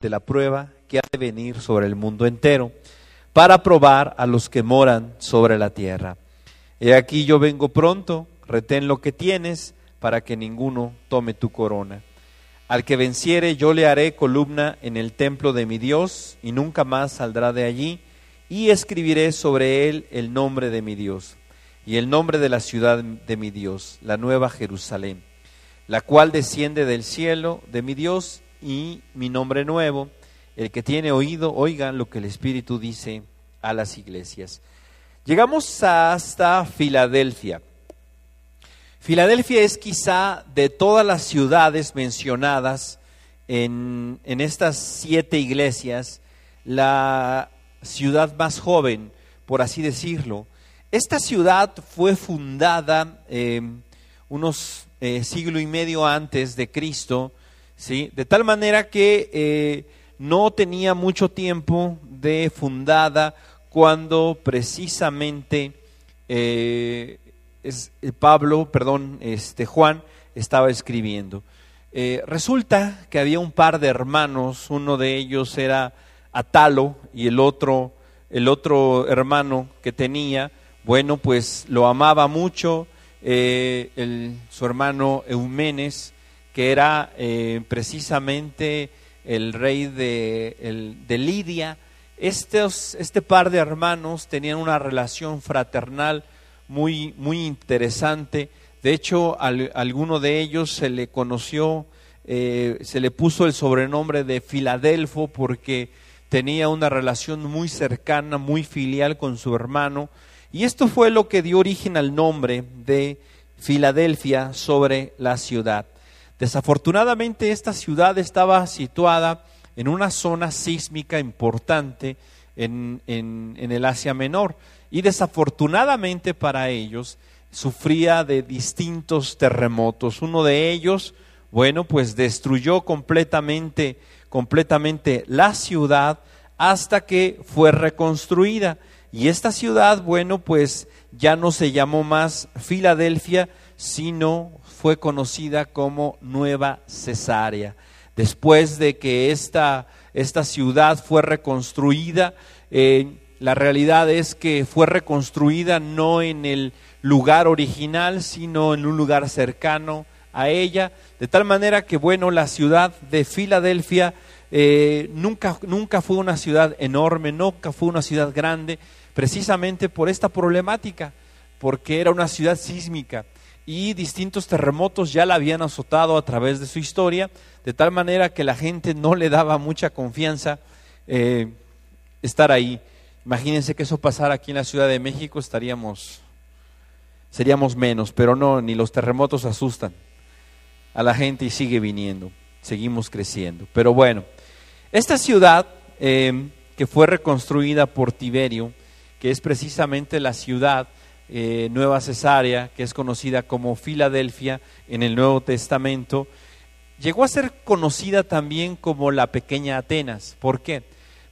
de la prueba que ha de venir sobre el mundo entero, para probar a los que moran sobre la tierra. He aquí yo vengo pronto, retén lo que tienes, para que ninguno tome tu corona. Al que venciere yo le haré columna en el templo de mi Dios, y nunca más saldrá de allí, y escribiré sobre él el nombre de mi Dios, y el nombre de la ciudad de mi Dios, la nueva Jerusalén, la cual desciende del cielo de mi Dios, y mi nombre nuevo. El que tiene oído, oiga lo que el Espíritu dice a las iglesias. Llegamos hasta Filadelfia. Filadelfia es quizá de todas las ciudades mencionadas en, estas siete iglesias, la ciudad más joven, por así decirlo. Esta ciudad fue fundada eh, unos eh, siglo y medio antes de Cristo, ¿sí? de tal manera que eh, no tenía mucho tiempo de fundada cuando precisamente eh, eh, Pablo, perdón, este Juan estaba escribiendo. Eh, resulta que había un par de hermanos, uno de ellos era Atalo y el otro, el otro hermano que tenía, bueno, pues lo amaba mucho, el, su hermano Eumenes, que era precisamente el rey de, Lidia. Estos, este par de hermanos tenían una relación fraternal muy, muy interesante. De hecho, alguno de ellos se le conoció, eh, se le puso el sobrenombre de Filadelfo porque tenía una relación muy cercana, muy filial con su hermano. Y esto fue lo que dio origen al nombre de Filadelfia sobre la ciudad. Desafortunadamente esta ciudad estaba situada en una zona sísmica importante en, en, el Asia Menor y desafortunadamente para ellos sufría de distintos terremotos. Uno de ellos, bueno, pues destruyó completamente, completamente la ciudad hasta que fue reconstruida. Y esta ciudad, bueno, pues ya no se llamó más Filadelfia, sino fue conocida como Nueva Cesarea. Después de que esta, esta ciudad fue reconstruida, eh, la realidad es que fue reconstruida no en el lugar original, sino en un lugar cercano a ella, de tal manera que, bueno, la ciudad de Filadelfia eh, nunca, nunca fue una ciudad enorme, nunca fue una ciudad grande, precisamente por esta problemática, porque era una ciudad sísmica y distintos terremotos ya la habían azotado a través de su historia, de tal manera que la gente no le daba mucha confianza eh, estar ahí. Imagínense que eso pasara aquí en la Ciudad de México, estaríamos, seríamos menos, pero no, ni los terremotos asustan a la gente y sigue viniendo, seguimos creciendo. Pero bueno, esta ciudad eh, que fue reconstruida por Tiberio, que es precisamente la ciudad eh, Nueva Cesarea, que es conocida como Filadelfia en el Nuevo Testamento, llegó a ser conocida también como la pequeña Atenas. ¿Por qué?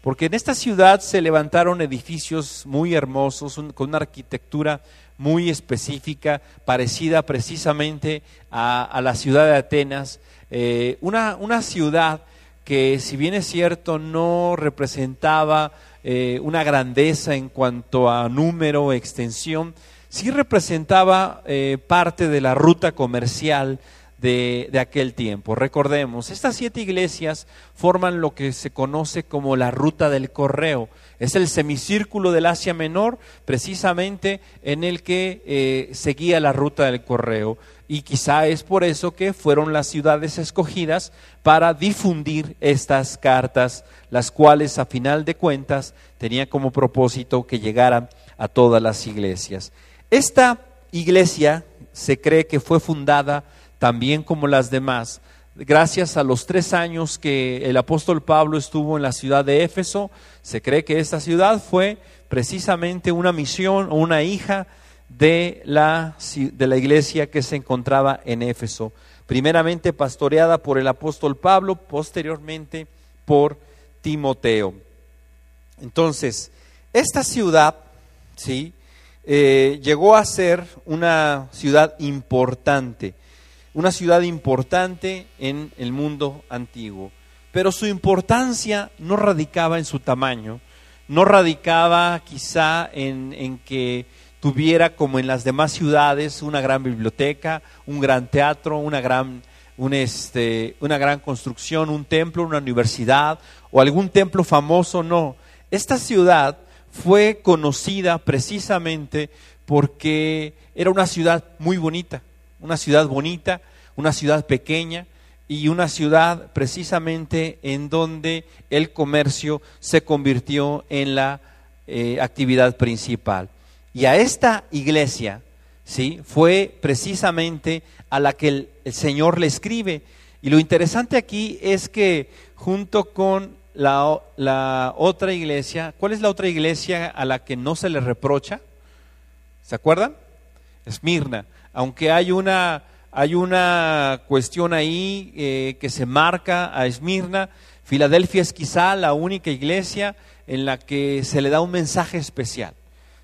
Porque en esta ciudad se levantaron edificios muy hermosos, con una arquitectura muy específica, parecida precisamente a, la ciudad de Atenas, eh, una, una, ciudad que si bien es cierto no representaba eh, una grandeza en cuanto a número, extensión, sí representaba eh, parte de la ruta comercial de, aquel tiempo. Recordemos, estas siete iglesias forman lo que se conoce como la ruta del correo. Es el semicírculo del Asia Menor, precisamente en el que eh, seguía la ruta del correo. Y quizá es por eso que fueron las ciudades escogidas para difundir estas cartas, las cuales a final de cuentas tenían como propósito que llegaran a todas las iglesias. Esta iglesia se cree que fue fundada también como las demás, gracias a los tres años que el apóstol Pablo estuvo en la ciudad de Éfeso, se cree que esta ciudad fue precisamente una misión o una hija de la, de la iglesia que se encontraba en Éfeso, primeramente pastoreada por el apóstol Pablo, posteriormente por Timoteo. Entonces, esta ciudad, ¿sí? Eh, llegó a ser una ciudad importante una ciudad importante en el mundo antiguo. pero su importancia no radicaba en su tamaño, no radicaba quizá en, en que tuviera como en las demás ciudades una gran biblioteca, un gran teatro, una gran, un este, una gran construcción, un templo, una universidad o algún templo famoso, no. Esta ciudad fue conocida precisamente porque era una ciudad muy bonita, una ciudad bonita, una ciudad pequeña y una ciudad precisamente en donde el comercio se convirtió en la eh, actividad principal. Y a esta iglesia, ¿sí? Fue precisamente a la que el, Señor le escribe. Y lo interesante aquí es que junto con la, la, otra iglesia, ¿cuál es la otra iglesia a la que no se le reprocha? ¿Se acuerdan? Esmirna. Aunque hay una, hay una cuestión ahí eh, que se marca a Esmirna, Filadelfia es quizá la única iglesia en la que se le da un mensaje especial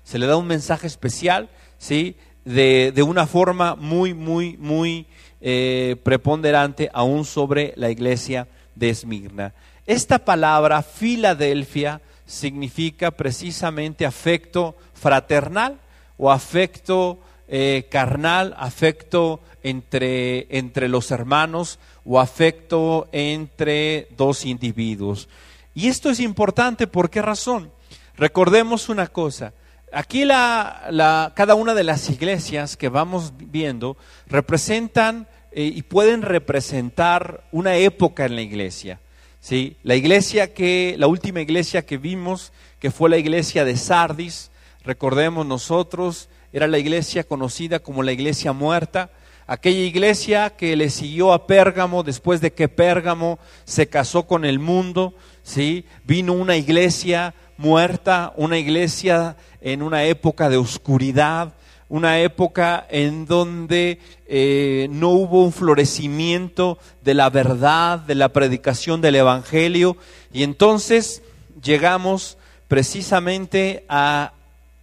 se le da un mensaje especial, ¿sí? De, una forma muy, muy, muy eh, preponderante aún sobre la iglesia de Esmirna. Esta palabra Filadelfia significa precisamente afecto fraternal o afecto eh, carnal, afecto entre, entre los hermanos o afecto entre dos individuos. Y esto es importante, ¿por qué razón? Recordemos una cosa, Aquí la, cada una de las iglesias que vamos viendo representan eh, y pueden representar una época en la iglesia. ¿sí? La iglesia que, la última iglesia que vimos, que fue la iglesia de Sardis, recordemos nosotros, era la iglesia conocida como la iglesia muerta, aquella iglesia que le siguió a Pérgamo después de que Pérgamo se casó con el mundo, ¿sí? Vino una iglesia muerta, una iglesia en una época de oscuridad, una época en donde eh, no hubo un florecimiento de la verdad, de la predicación del Evangelio, y entonces llegamos precisamente a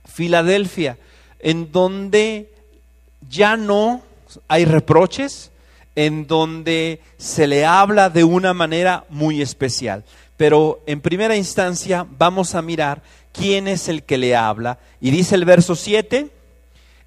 Filadelfia, en donde ya no hay reproches, en donde se le habla de una manera muy especial pero en primera instancia vamos a mirar quién es el que le habla. Y dice el verso 7,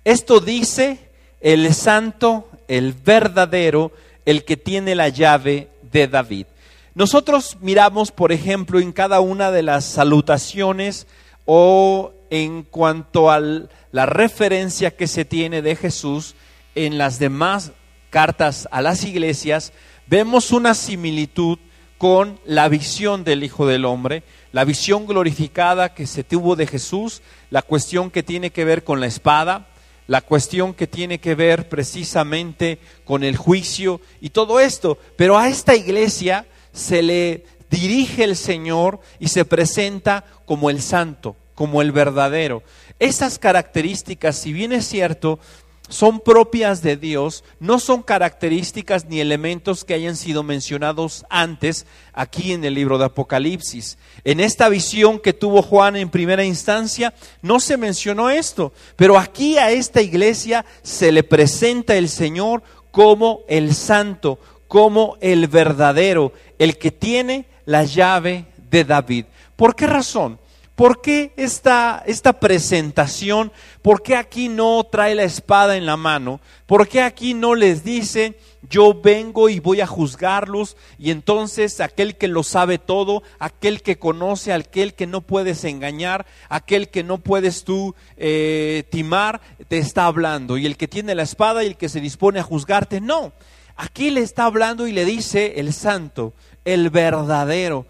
esto dice el santo, el verdadero, el que tiene la llave de David. Nosotros miramos, por ejemplo, en cada una de las salutaciones o en cuanto a la referencia que se tiene de Jesús en las demás cartas a las iglesias, vemos una similitud con la visión del Hijo del Hombre, la visión glorificada que se tuvo de Jesús, la cuestión que tiene que ver con la espada, la cuestión que tiene que ver precisamente con el juicio y todo esto. Pero a esta iglesia se le dirige el Señor y se presenta como el santo, como el verdadero. Esas características, si bien es cierto, son propias de Dios, no son características ni elementos que hayan sido mencionados antes aquí en el libro de Apocalipsis. En esta visión que tuvo Juan en primera instancia, no se mencionó esto, pero aquí a esta iglesia se le presenta el Señor como el santo, como el verdadero, el que tiene la llave de David. ¿Por qué razón? ¿Por qué esta, esta, presentación? ¿Por qué aquí no trae la espada en la mano? ¿Por qué aquí no les dice, yo vengo y voy a juzgarlos? Y entonces aquel que lo sabe todo, aquel que conoce, aquel que no puedes engañar, aquel que no puedes tú eh, timar, te está hablando. Y el que tiene la espada y el que se dispone a juzgarte, no. Aquí le está hablando y le dice el santo, el verdadero.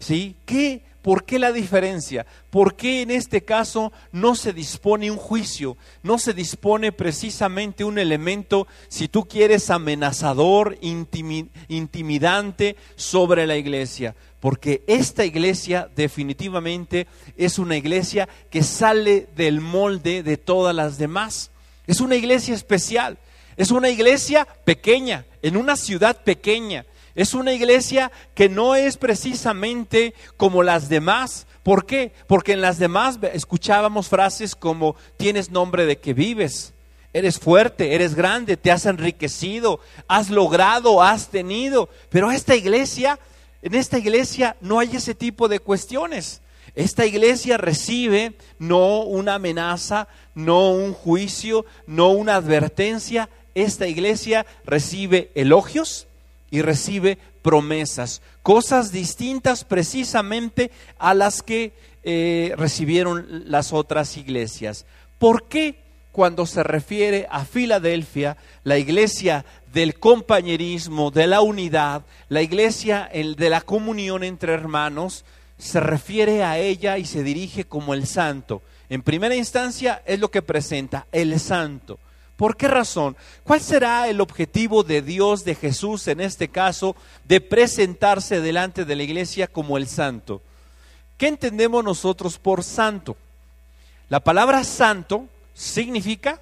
¿Sí? ¿Qué? ¿Por qué la diferencia? ¿Por qué en este caso no se dispone un juicio? No se dispone precisamente un elemento, si tú quieres, amenazador, intimidante sobre la iglesia. Porque esta iglesia definitivamente es una iglesia que sale del molde de todas las demás. Es una iglesia especial. Es una iglesia pequeña, en una ciudad pequeña es una iglesia que no es precisamente como las demás. ¿Por qué? Porque en las demás escuchábamos frases como tienes nombre de que vives, eres fuerte, eres grande, te has enriquecido, has logrado, has tenido. Pero esta iglesia En esta iglesia no hay ese tipo de cuestiones. Esta iglesia recibe no una amenaza, no un juicio, no una advertencia. Esta iglesia recibe elogios y recibe promesas, cosas distintas precisamente a las que eh, recibieron las otras iglesias. ¿Por qué cuando se refiere a Filadelfia, la iglesia del compañerismo, de la unidad, la iglesia de la comunión entre hermanos, se refiere a ella y se dirige como el santo. En primera instancia es lo que presenta, el santo. ¿Por qué razón? ¿Cuál será el objetivo de Dios, de Jesús en este caso, de presentarse delante de la iglesia como el santo? ¿Qué entendemos nosotros por santo? La palabra santo significa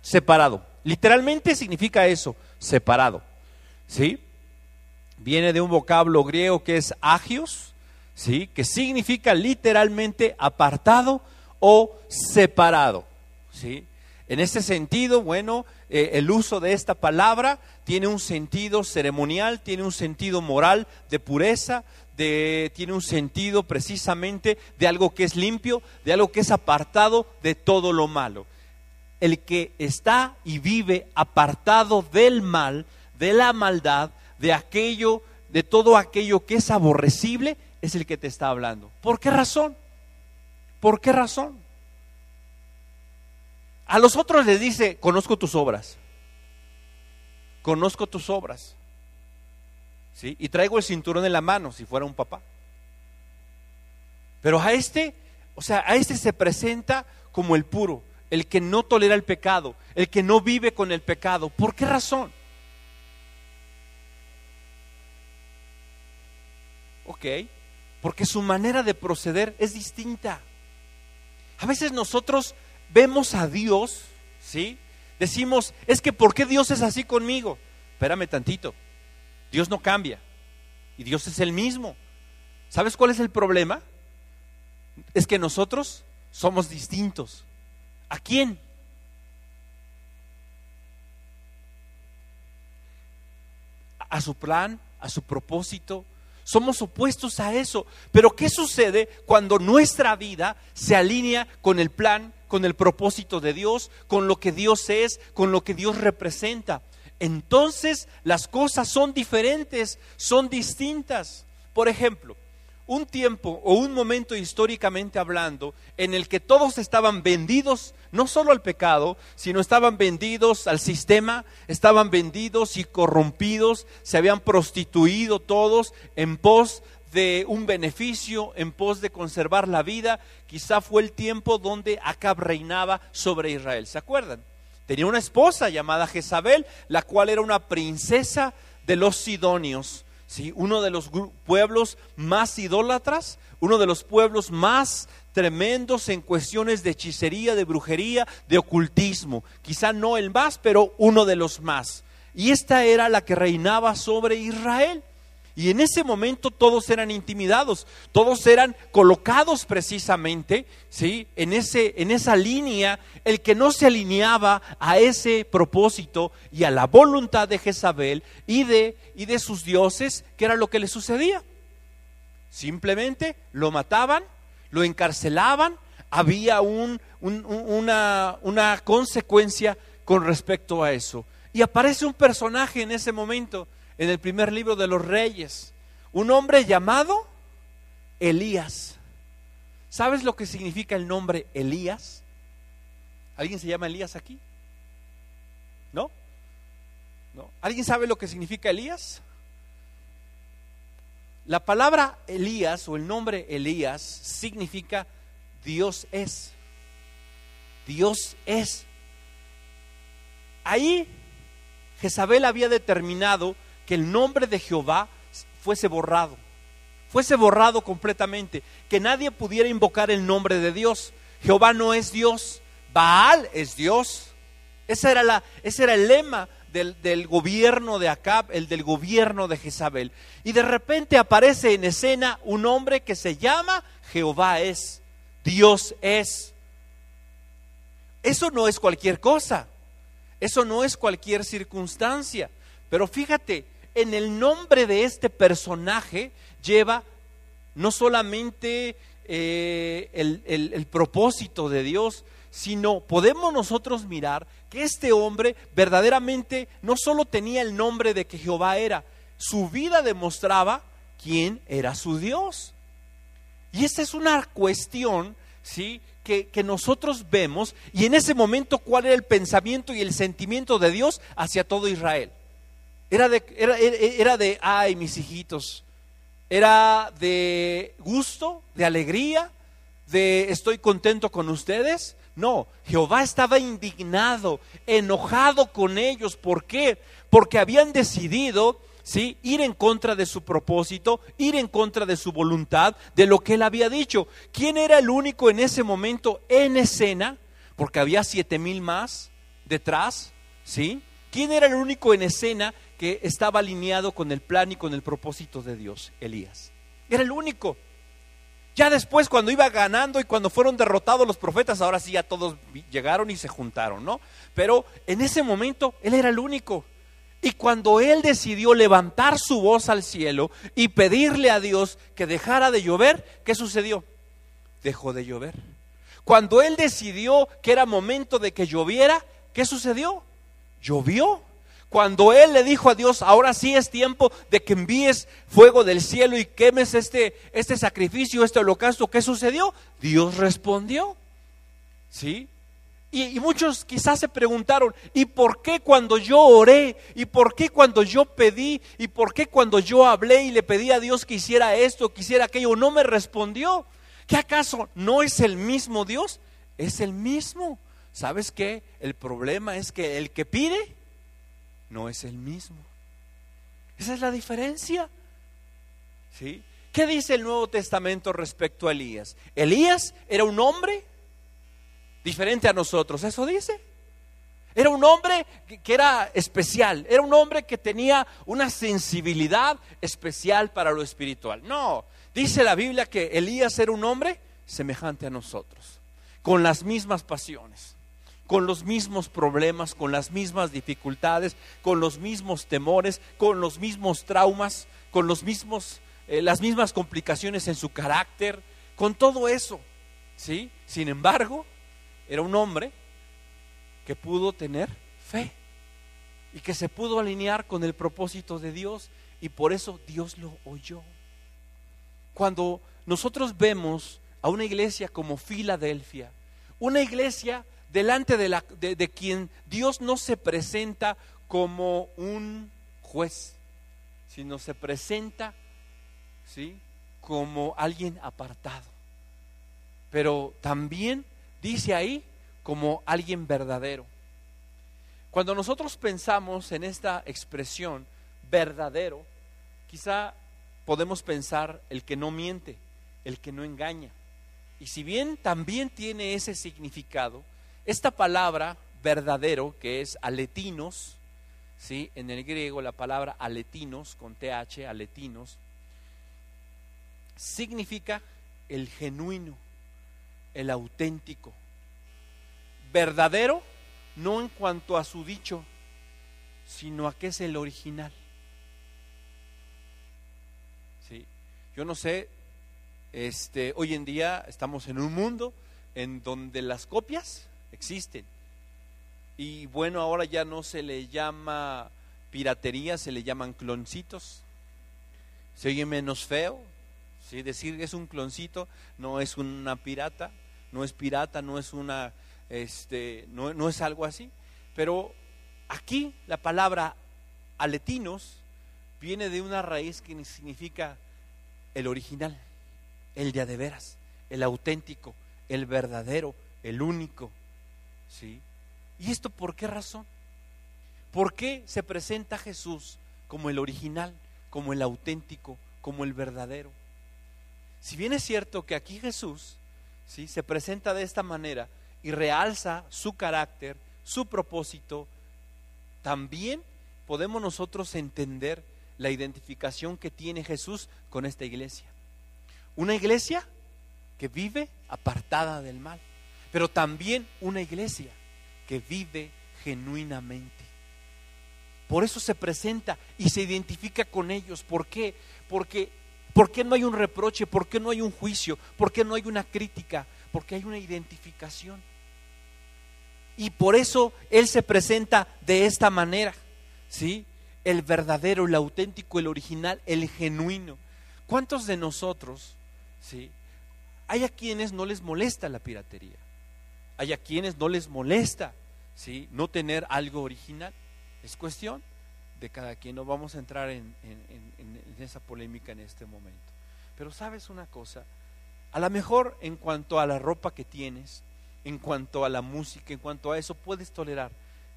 separado. Literalmente significa eso, separado. ¿Sí? Viene de un vocablo griego que es agios, ¿sí? que significa literalmente apartado o separado. ¿sí? En este sentido, bueno, eh, el uso de esta palabra tiene un sentido ceremonial, tiene un sentido moral de pureza, de, tiene un sentido precisamente de algo que es limpio, de algo que es apartado de todo lo malo. El que está y vive apartado del mal, de la maldad, de aquello, de todo aquello que es aborrecible, es el que te está hablando. ¿Por qué razón? ¿Por qué razón? A los otros les dice, conozco tus obras. Conozco tus obras. ¿Sí? Y traigo el cinturón en la mano, si fuera un papá. Pero a este, o sea, a este se presenta como el puro, el que no tolera el pecado, el que no vive con el pecado. ¿Por qué razón? Ok porque su manera de proceder es distinta. A veces nosotros vemos a Dios, ¿sí? Decimos, es que ¿por qué Dios es así conmigo? Espérame tantito. Dios no cambia. Y Dios es el mismo. ¿Sabes cuál es el problema? Es que nosotros somos distintos. ¿A quién? A su plan, a su propósito, somos opuestos a eso. Pero ¿qué sucede cuando nuestra vida se alinea con el plan, con el propósito de Dios, con lo que Dios es, con lo que Dios representa? Entonces las cosas son diferentes, son distintas. Por ejemplo, un tiempo o un momento históricamente hablando en el que todos estaban vendidos no solo al pecado, sino estaban vendidos al sistema, estaban vendidos y corrompidos, se habían prostituido todos en pos de un beneficio, en pos de conservar la vida. Quizá fue el tiempo donde Acab reinaba sobre Israel. ¿Se acuerdan? Tenía una esposa llamada Jezabel, la cual era una princesa de los sidonios uno de los pueblos más idólatras, uno de los pueblos más tremendos en cuestiones de hechicería, de brujería, de ocultismo. Quizá no el más, pero uno de los más. Y esta era la que reinaba sobre Israel. Y en ese momento todos eran intimidados, todos eran colocados precisamente, ¿sí? En, ese, en esa línea, el que no se alineaba a ese propósito y a la voluntad de Jezabel y de, y de sus dioses, ¿qué era lo que le sucedía? Simplemente lo mataban, lo encarcelaban, había un, una, una consecuencia con respecto a eso. Y aparece un personaje en ese momento en el primer libro de los reyes. Un hombre llamado Elías. ¿Sabes lo que significa el nombre Elías? ¿Alguien se llama Elías aquí? ¿No? ¿No? ¿Alguien sabe lo que significa Elías? La palabra Elías o el nombre Elías significa Dios es. Dios es. Ahí Jezabel había determinado que el nombre de Jehová fuese borrado, fuese borrado completamente, que nadie pudiera invocar el nombre de Dios. Jehová no es Dios, Baal es Dios. Ese era, la, ese era el lema del, del, gobierno de Acab, el del gobierno de Jezabel. Y de repente aparece en escena un hombre que se llama Jehová es, Dios es. Eso no es cualquier cosa, eso no es cualquier circunstancia. Pero fíjate, en el nombre de este personaje lleva no solamente eh, el, el propósito de Dios, sino podemos nosotros mirar que este hombre verdaderamente no solo tenía el nombre de que Jehová era, su vida demostraba quién era su Dios. Y esta es una cuestión, ¿sí? Que, nosotros vemos y en ese momento cuál era el pensamiento y el sentimiento de Dios hacia todo Israel. Era de, era, era de, ay, mis hijitos, era de gusto, de alegría, de estoy contento con ustedes. No, Jehová estaba indignado, enojado con ellos. ¿Por qué? Porque habían decidido ¿sí? Ir en contra de su propósito, ir en contra de su voluntad, de lo que él había dicho. ¿Quién era el único en ese momento en escena? Porque había siete mil más detrás, ¿sí? ¿Quién era el único en escena que estaba alineado con el plan y con el propósito de Dios? Elías. Era el único. Ya después, cuando iba ganando y cuando fueron derrotados los profetas, ahora sí ya todos llegaron y se juntaron, ¿no? Pero en ese momento él era el único. Y cuando él decidió levantar su voz al cielo y pedirle a Dios que dejara de llover, ¿qué sucedió? Dejó de llover. Cuando él decidió que era momento de que lloviera, ¿qué sucedió? Llovió. Cuando él le dijo a Dios, ahora sí es tiempo de que envíes fuego del cielo y quemes este, este sacrificio, este holocausto, ¿qué sucedió? Dios respondió. ¿Sí? Y, muchos quizás se preguntaron, ¿y por qué cuando yo oré? ¿Y por qué cuando yo pedí? ¿Y por qué cuando yo hablé y le pedí a Dios que hiciera esto, que hiciera aquello, no me respondió? ¿Qué acaso no es el mismo Dios? Es el mismo. ¿Sabes qué? El problema es que el que pide no es el mismo. Esa es la diferencia. ¿Sí? ¿Qué dice el Nuevo Testamento respecto a Elías? Elías era un hombre diferente a nosotros. Eso dice. Era un hombre que, era especial, era un hombre que tenía una sensibilidad especial para lo espiritual. No, dice la Biblia que Elías era un hombre semejante a nosotros, con las mismas pasiones, con los mismos problemas, con las mismas dificultades, con los mismos temores, con los mismos traumas, con los mismos, eh, las mismas complicaciones en su carácter, con todo eso. ¿sí? Sin embargo, era un hombre que pudo tener fe y que se pudo alinear con el propósito de Dios y por eso Dios lo oyó. Cuando nosotros vemos a una iglesia como Filadelfia, una iglesia delante de, la, de, quien Dios no se presenta como un juez, sino se presenta ¿sí? como alguien apartado. Pero también dice ahí como alguien verdadero. Cuando nosotros pensamos en esta expresión verdadero, quizá podemos pensar el que no miente, el que no engaña. Y si bien también tiene ese significado, esta palabra verdadero, que es aletinos, ¿sí? en el griego la palabra aletinos, con TH, aletinos, significa el genuino, el auténtico. Verdadero, no en cuanto a su dicho, sino a que es el original. Sí. Yo no sé, este, hoy en día estamos en un mundo en donde las copias existen. Y bueno, ahora ya no se le llama piratería, se le llaman cloncitos. Se oye menos feo. ¿sí? Decir que es un cloncito no es una pirata, no es pirata, no es una, este, no, no es algo así. Pero aquí la palabra aletinos viene de una raíz que significa el original, el de de veras, el auténtico, el verdadero, el único. ¿Sí? ¿Y esto por qué razón? ¿Por qué se presenta Jesús como el original, como el auténtico, como el verdadero? Si bien es cierto que aquí Jesús ¿sí? se presenta de esta manera y realza su carácter, su propósito, también podemos nosotros entender la identificación que tiene Jesús con esta iglesia. Una iglesia que vive apartada del mal, pero también una iglesia que vive genuinamente. Por eso se presenta y se identifica con ellos. ¿Por qué? Porque ¿por qué no hay un reproche? ¿Por qué no hay un juicio? ¿Por qué no hay una crítica? Porque hay una identificación. Y por eso Él se presenta de esta manera, ¿sí? El verdadero, el auténtico, el original, el genuino. ¿Cuántos de nosotros, ¿sí? Hay a quienes no les molesta la piratería. Hay a quienes no les molesta, ¿sí? No tener algo original. Es cuestión de cada quien. No vamos a entrar en, esa polémica en este momento. Pero sabes una cosa, a lo mejor en cuanto a la ropa que tienes, en cuanto a la música, en cuanto a eso, puedes tolerar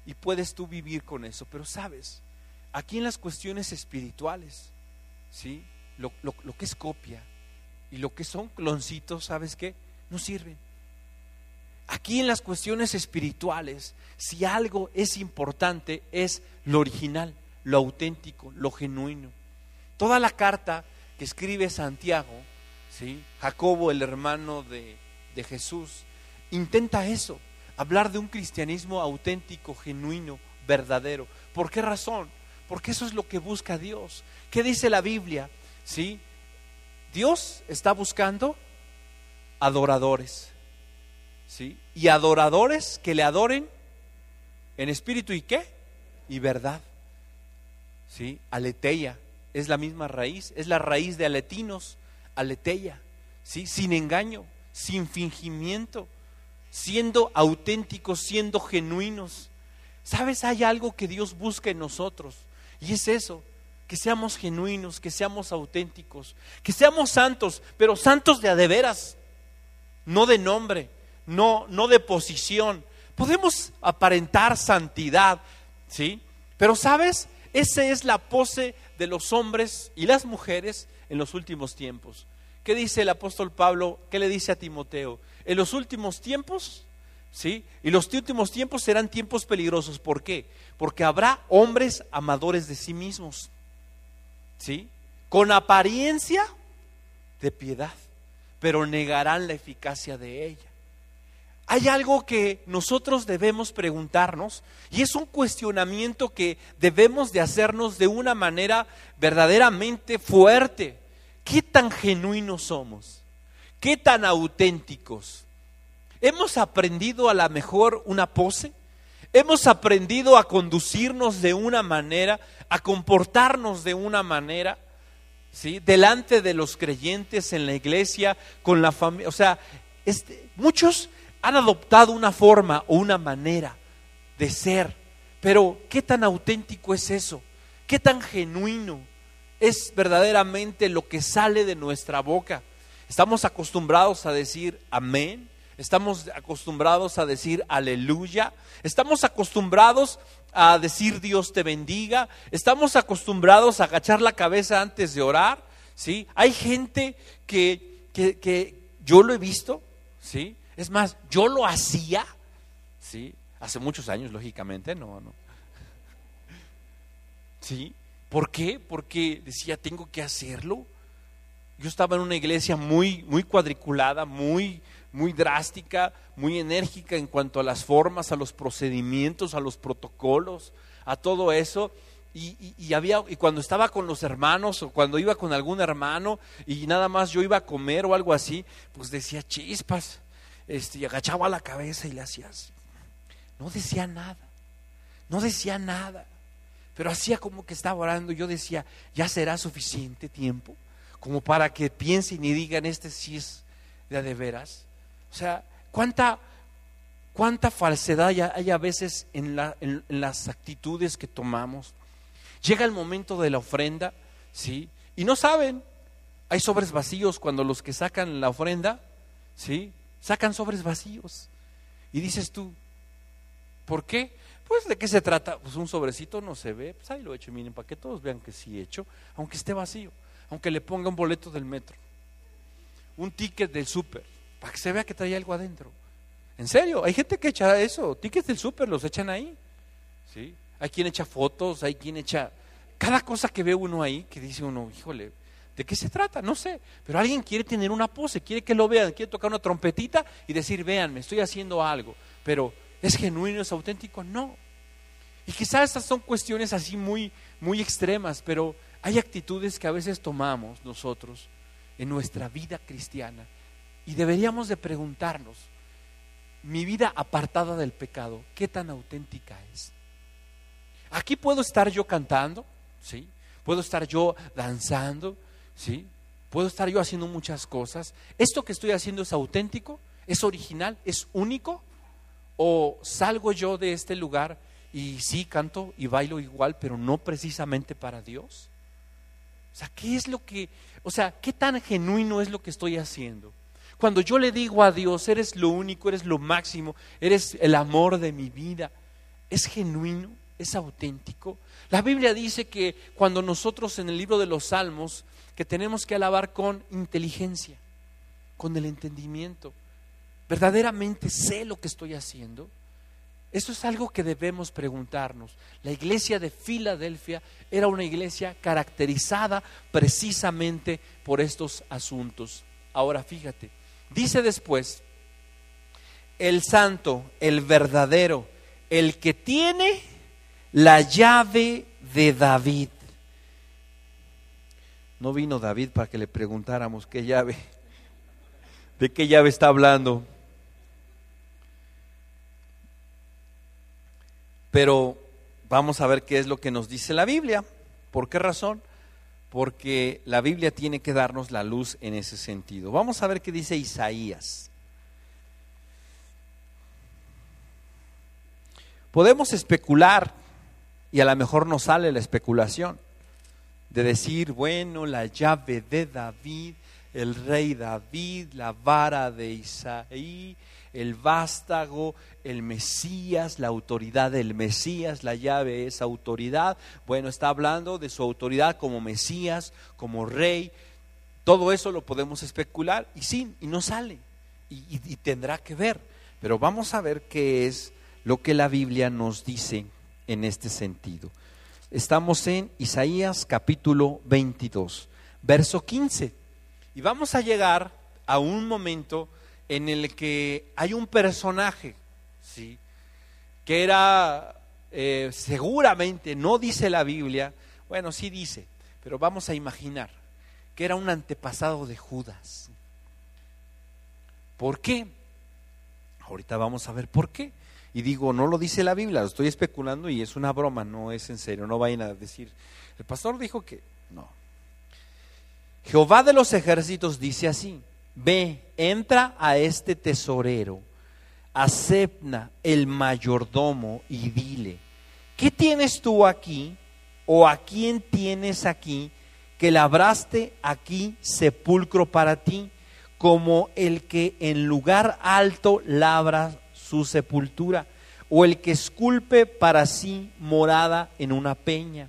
y puedes tú vivir con eso. Pero sabes, aquí en las cuestiones espirituales, ¿sí? Lo, lo, que es copia y lo que son cloncitos, ¿sabes qué? No sirven. Aquí en las cuestiones espirituales, si algo es importante, es lo original, lo auténtico, lo genuino. Toda la carta que escribe Santiago, ¿sí? Jacobo, el hermano de, de Jesús, intenta eso, hablar de un cristianismo auténtico, genuino, verdadero. ¿Por qué razón? Porque eso es lo que busca Dios. ¿Qué dice la Biblia? ¿Sí? Dios está buscando adoradores. ¿Sí? Y adoradores que le adoren en espíritu y qué? Y verdad. ¿Sí? Aleteia es la misma raíz, es la raíz de aletinos, aleteia, ¿sí? Sin engaño, sin fingimiento siendo auténticos, siendo genuinos. ¿Sabes? Hay algo que Dios busca en nosotros y es eso, que seamos genuinos, que seamos auténticos, que seamos santos, pero santos de adeveras, no de nombre, no, no de posición. Podemos aparentar santidad, ¿sí? Pero ¿sabes? Esa es la pose de los hombres y las mujeres en los últimos tiempos. ¿Qué dice el apóstol Pablo? ¿Qué le dice a Timoteo? En los últimos tiempos, ¿sí? Y los últimos tiempos serán tiempos peligrosos. ¿Por qué? Porque habrá hombres amadores de sí mismos, ¿sí? Con apariencia de piedad, pero negarán la eficacia de ella. Hay algo que nosotros debemos preguntarnos y es un cuestionamiento que debemos de hacernos de una manera verdaderamente fuerte. ¿Qué tan genuinos somos? ¿Qué tan auténticos? ¿Hemos aprendido a la mejor una pose? ¿Hemos aprendido a conducirnos de una manera, a comportarnos de una manera? ¿Sí? Delante de los creyentes en la iglesia, con la familia. O sea, este, muchos han adoptado una forma o una manera de ser, pero ¿qué tan auténtico es eso? ¿Qué tan genuino? es verdaderamente lo que sale de nuestra boca. Estamos acostumbrados a decir amén, estamos acostumbrados a decir aleluya, estamos acostumbrados a decir Dios te bendiga, estamos acostumbrados a agachar la cabeza antes de orar, ¿sí? Hay gente que, que, que yo lo he visto, ¿sí? Es más, yo lo hacía, ¿sí? Hace muchos años, lógicamente, no, no. ¿Sí? ¿Por qué? Porque decía, tengo que hacerlo. Yo estaba en una iglesia muy, muy cuadriculada, muy, muy drástica, muy enérgica en cuanto a las formas, a los procedimientos, a los protocolos, a todo eso. Y, había, y cuando estaba con los hermanos o cuando iba con algún hermano y nada más yo iba a comer o algo así, pues decía chispas, este, y agachaba la cabeza y le hacía así. No decía nada, no decía nada pero hacía como que estaba orando. Yo decía, ya será suficiente tiempo como para que piensen y digan, este sí es de, de veras. O sea, ¿cuánta, cuánta falsedad hay, a veces en, en, las actitudes que tomamos? Llega el momento de la ofrenda, ¿sí? Y no saben, hay sobres vacíos cuando los que sacan la ofrenda, ¿sí? Sacan sobres vacíos. Y dices tú, ¿por qué? Pues, ¿de qué se trata? Pues un sobrecito no se ve, pues ahí lo he hecho, miren, para que todos vean que sí he hecho, aunque esté vacío, aunque le ponga un boleto del metro, un ticket del súper, para que se vea que trae algo adentro. En serio, hay gente que echa eso, tickets del súper los echan ahí, ¿sí? Hay quien echa fotos, hay quien echa... Cada cosa que ve uno ahí, que dice uno, híjole, ¿de qué se trata? No sé, pero alguien quiere tener una pose, quiere que lo vean, quiere tocar una trompetita y decir, vean, me estoy haciendo algo, pero ¿Es genuino, es auténtico? No. Y quizás estas son cuestiones así muy, muy extremas, pero hay actitudes que a veces tomamos nosotros en nuestra vida cristiana y deberíamos de preguntarnos, mi vida apartada del pecado, ¿qué tan auténtica es? Aquí puedo estar yo cantando, ¿sí? Puedo estar yo danzando, ¿sí? Puedo estar yo haciendo muchas cosas. ¿Esto que estoy haciendo es auténtico? ¿Es original? ¿Es único? ¿O salgo yo de este lugar y sí canto y bailo igual, pero no precisamente para Dios? O sea, ¿qué es lo que, o sea, qué tan genuino es lo que estoy haciendo? Cuando yo le digo a Dios, eres lo único, eres lo máximo, eres el amor de mi vida, ¿es genuino? ¿Es auténtico? La Biblia dice que cuando nosotros en el libro de los Salmos, que tenemos que alabar con inteligencia, con el entendimiento, verdaderamente sé lo que estoy haciendo. Eso es algo que debemos preguntarnos. La iglesia de Filadelfia era una iglesia caracterizada precisamente por estos asuntos. Ahora fíjate, dice después, el santo, el verdadero, el que tiene la llave de David. No vino David para que le preguntáramos qué llave, de qué llave está hablando. Pero vamos a ver qué es lo que nos dice la Biblia. ¿Por qué razón? Porque la Biblia tiene que darnos la luz en ese sentido. Vamos a ver qué dice Isaías. Podemos especular y a lo mejor nos sale la especulación de decir, bueno, la llave de David, el rey David, la vara de Isaí, el vástago, el Mesías, la autoridad del Mesías, la llave es autoridad. Bueno, está hablando de su autoridad como Mesías, como rey. Todo eso lo podemos especular y sí, y no sale. Y, y tendrá que ver. Pero vamos a ver qué es lo que la Biblia nos dice en este sentido. Estamos en Isaías capítulo 22, verso 15. Y vamos a llegar a un momento en el que hay un personaje, ¿sí? que era eh, seguramente, no dice la Biblia, bueno, sí dice, pero vamos a imaginar que era un antepasado de Judas. ¿Por qué? Ahorita vamos a ver por qué. Y digo, no lo dice la Biblia, lo estoy especulando y es una broma, no es en serio, no vayan a decir, el pastor dijo que no. Jehová de los ejércitos dice así, ve, entra a este tesorero, a Sepna, el mayordomo, y dile, ¿qué tienes tú aquí? ¿O a quién tienes aquí que labraste aquí sepulcro para ti, como el que en lugar alto labra su sepultura, o el que esculpe para sí morada en una peña.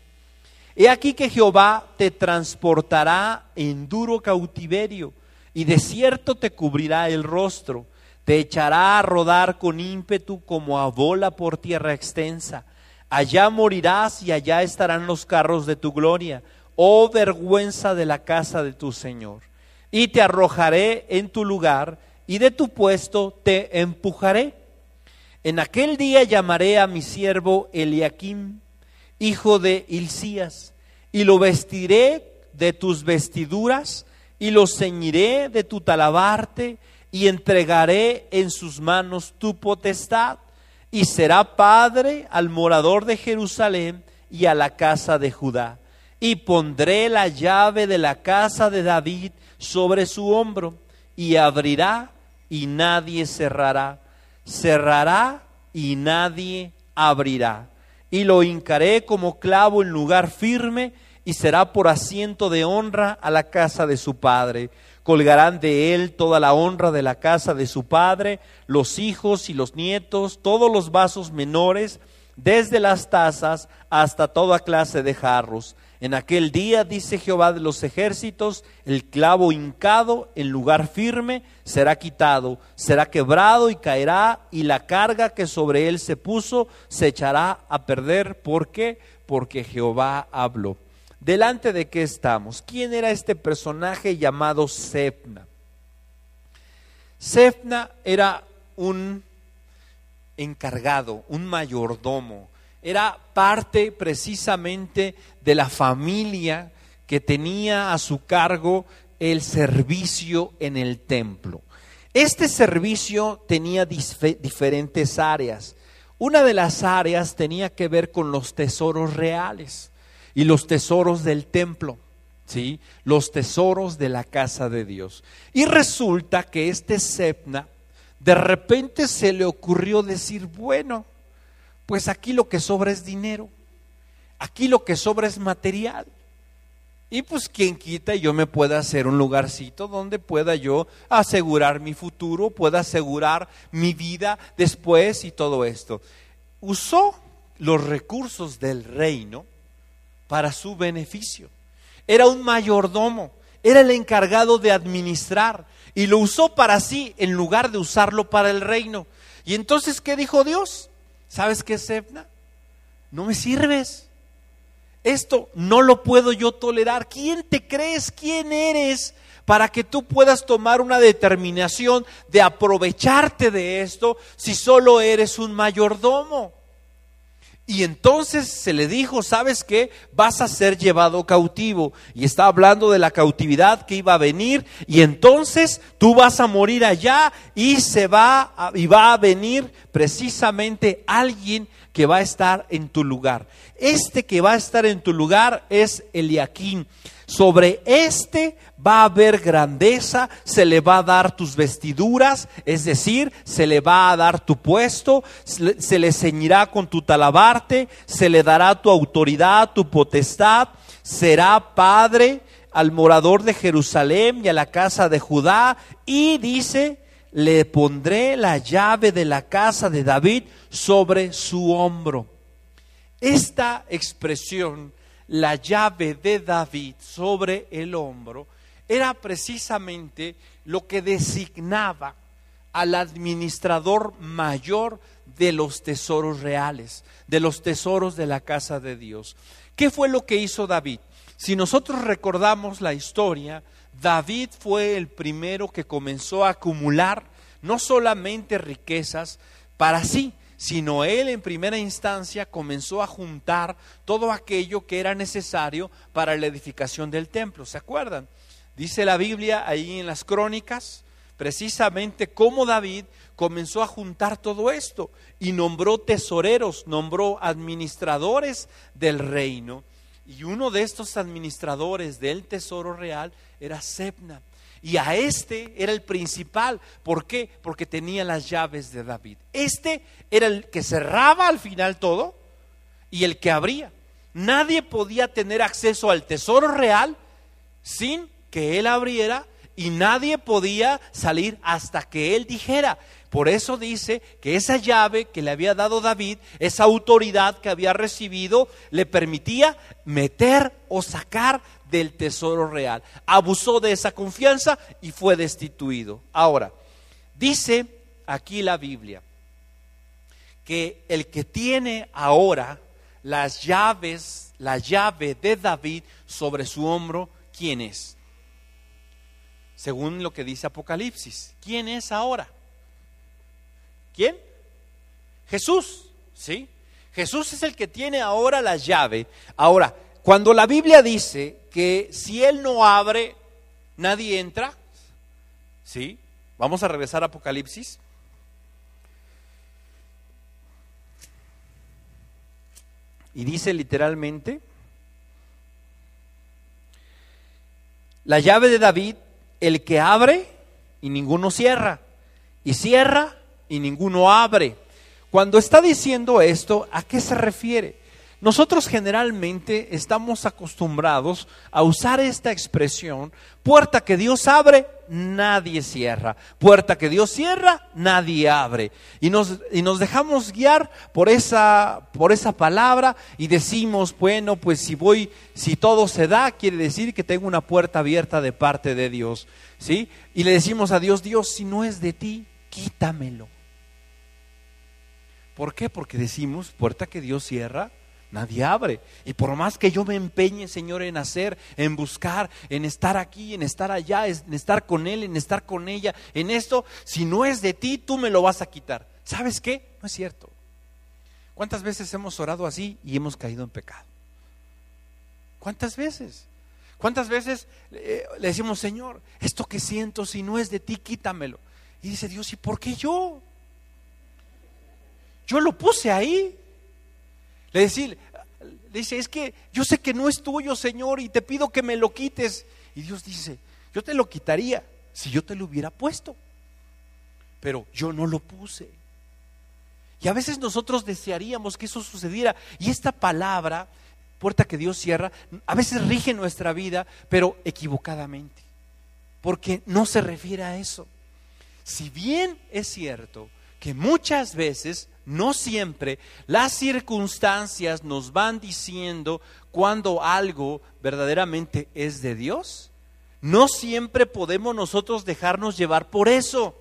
He aquí que Jehová te transportará en duro cautiverio, y de cierto te cubrirá el rostro, te echará a rodar con ímpetu como a bola por tierra extensa. Allá morirás y allá estarán los carros de tu gloria, oh vergüenza de la casa de tu Señor. Y te arrojaré en tu lugar, y de tu puesto te empujaré en aquel día llamaré a mi siervo Eliakim, hijo de Hilcías, y lo vestiré de tus vestiduras, y lo ceñiré de tu talabarte, y entregaré en sus manos tu potestad, y será padre al morador de Jerusalén y a la casa de Judá. Y pondré la llave de la casa de David sobre su hombro, y abrirá, y nadie cerrará cerrará y nadie abrirá. Y lo hincaré como clavo en lugar firme y será por asiento de honra a la casa de su padre. Colgarán de él toda la honra de la casa de su padre, los hijos y los nietos, todos los vasos menores, desde las tazas hasta toda clase de jarros en aquel día, dice Jehová de los ejércitos, el clavo hincado en lugar firme será quitado, será quebrado y caerá, y la carga que sobre él se puso se echará a perder. ¿Por qué? Porque Jehová habló. ¿Delante de qué estamos? ¿Quién era este personaje llamado Sefna? Sefna era un encargado, un mayordomo, era parte precisamente de la familia que tenía a su cargo el servicio en el templo. Este servicio tenía diferentes áreas. Una de las áreas tenía que ver con los tesoros reales y los tesoros del templo, ¿sí? Los tesoros de la casa de Dios. Y resulta que este Sepna de repente se le ocurrió decir, bueno, pues aquí lo que sobra es dinero, aquí lo que sobra es material. Y pues quien quita yo me pueda hacer un lugarcito donde pueda yo asegurar mi futuro, pueda asegurar mi vida después y todo esto. Usó los recursos del reino para su beneficio. Era un mayordomo, era el encargado de administrar y lo usó para sí en lugar de usarlo para el reino. Y entonces, ¿qué dijo Dios? ¿Sabes qué, Sebna? No me sirves. Esto no lo puedo yo tolerar. ¿Quién te crees? ¿Quién eres? Para que tú puedas tomar una determinación de aprovecharte de esto si solo eres un mayordomo. Y entonces se le dijo, ¿sabes qué? Vas a ser llevado cautivo. Y está hablando de la cautividad que iba a venir. Y entonces tú vas a morir allá y se va a, y va a venir precisamente alguien que va a estar en tu lugar. Este que va a estar en tu lugar es Eliaquín. Sobre este va a haber grandeza, se le va a dar tus vestiduras, es decir, se le va a dar tu puesto, se le ceñirá con tu talabarte, se le dará tu autoridad, tu potestad, será padre al morador de Jerusalén y a la casa de Judá, y dice, le pondré la llave de la casa de David sobre su hombro. Esta expresión la llave de David sobre el hombro era precisamente lo que designaba al administrador mayor de los tesoros reales, de los tesoros de la casa de Dios. ¿Qué fue lo que hizo David? Si nosotros recordamos la historia, David fue el primero que comenzó a acumular no solamente riquezas para sí, sino él en primera instancia comenzó a juntar todo aquello que era necesario para la edificación del templo. ¿Se acuerdan? Dice la Biblia ahí en las crónicas, precisamente cómo David comenzó a juntar todo esto y nombró tesoreros, nombró administradores del reino. Y uno de estos administradores del tesoro real era Sebna. Y a este era el principal. ¿Por qué? Porque tenía las llaves de David. Este era el que cerraba al final todo y el que abría. Nadie podía tener acceso al tesoro real sin que él abriera y nadie podía salir hasta que él dijera. Por eso dice que esa llave que le había dado David, esa autoridad que había recibido, le permitía meter o sacar del tesoro real. Abusó de esa confianza y fue destituido. Ahora, dice aquí la Biblia que el que tiene ahora las llaves, la llave de David sobre su hombro, ¿quién es? Según lo que dice Apocalipsis, ¿quién es ahora? ¿Quién? Jesús, ¿sí? Jesús es el que tiene ahora la llave. Ahora, cuando la Biblia dice que si Él no abre, nadie entra, ¿sí? Vamos a regresar a Apocalipsis. Y dice literalmente, la llave de David, el que abre y ninguno cierra, y cierra y ninguno abre. Cuando está diciendo esto, ¿a qué se refiere? Nosotros generalmente estamos acostumbrados a usar esta expresión, puerta que Dios abre, nadie cierra, puerta que Dios cierra, nadie abre. Y nos, dejamos guiar por esa, por esa palabra y decimos, bueno, pues si voy, si todo se da, quiere decir que tengo una puerta abierta de parte de Dios. ¿sí? Y le decimos a Dios, Dios, si no es de ti, quítamelo. ¿Por qué? Porque decimos, puerta que Dios cierra, Nadie abre. Y por más que yo me empeñe, Señor, en hacer, en buscar, en estar aquí, en estar allá, en estar con Él, en estar con ella, en esto, si no es de ti, tú me lo vas a quitar. ¿Sabes qué? No es cierto. ¿Cuántas veces hemos orado así y hemos caído en pecado? ¿Cuántas veces? ¿Cuántas veces eh, le decimos, Señor, esto que siento, si no es de ti, quítamelo? Y dice Dios, ¿y por qué yo? Yo lo puse ahí. Le dice, dice, es que yo sé que no es tuyo, Señor, y te pido que me lo quites. Y Dios dice, yo te lo quitaría si yo te lo hubiera puesto, pero yo no lo puse. Y a veces nosotros desearíamos que eso sucediera. Y esta palabra, puerta que Dios cierra, a veces rige nuestra vida, pero equivocadamente. Porque no se refiere a eso. Si bien es cierto que muchas veces, no siempre, las circunstancias nos van diciendo cuando algo verdaderamente es de Dios, no siempre podemos nosotros dejarnos llevar por eso.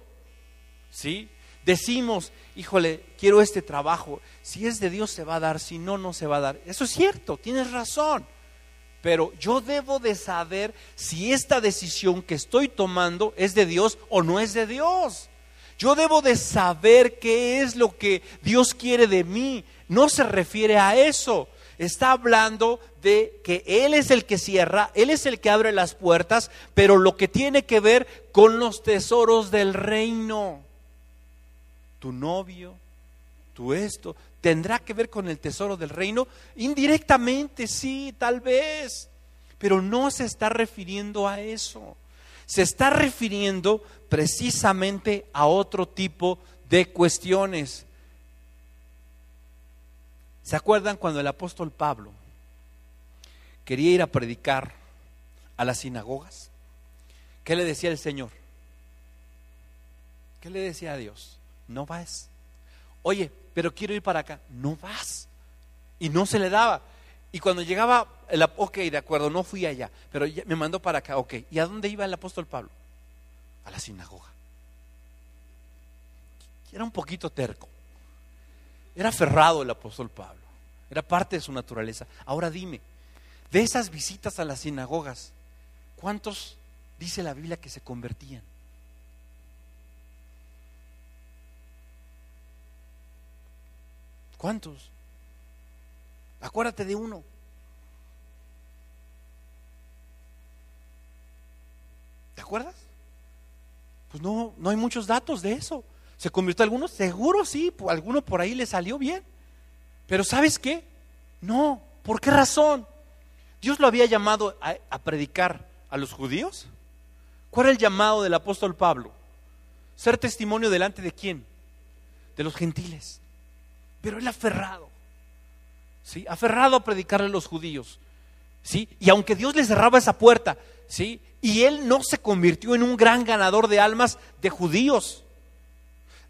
¿Sí? Decimos, híjole, quiero este trabajo. Si es de Dios se va a dar, si no, no se va a dar. Eso es cierto, tienes razón. Pero yo debo de saber si esta decisión que estoy tomando es de Dios o no es de Dios. Yo debo de saber qué es lo que Dios quiere de mí. No se refiere a eso. Está hablando de que Él es el que cierra, Él es el que abre las puertas, pero lo que tiene que ver con los tesoros del reino tu novio, tu esto, tendrá que ver con el tesoro del reino? Indirectamente, sí, tal vez, pero no se está refiriendo a eso. Se está refiriendo precisamente a otro tipo de cuestiones. ¿Se acuerdan cuando el apóstol Pablo quería ir a predicar a las sinagogas? ¿Qué le decía el Señor? ¿Qué le decía a Dios? no vas. Oye, pero quiero ir para acá, no vas. Y no se le daba. Y cuando llegaba, el, ok, de acuerdo, no fui allá, pero me mandó para acá, ok. ¿Y a dónde iba el apóstol Pablo? A la sinagoga. Era un poquito terco. Era aferrado el apóstol Pablo. Era parte de su naturaleza. Ahora dime, de esas visitas a las sinagogas, ¿cuántos dice la Biblia que se convertían? ¿Cuántos? Acuérdate de uno. ¿Te acuerdas? Pues no, no hay muchos datos de eso. ¿Se convirtió alguno? Seguro sí, alguno por ahí le salió bien. Pero ¿sabes qué? No. ¿Por qué razón? Dios lo había llamado a, a predicar a los judíos. ¿Cuál era el llamado del apóstol Pablo? Ser testimonio delante de quién? De los gentiles. Pero él aferrado, ¿sí? Aferrado a predicarle a los judíos, ¿sí? Y aunque Dios le cerraba esa puerta, ¿sí? Y él no se convirtió en un gran ganador de almas de judíos.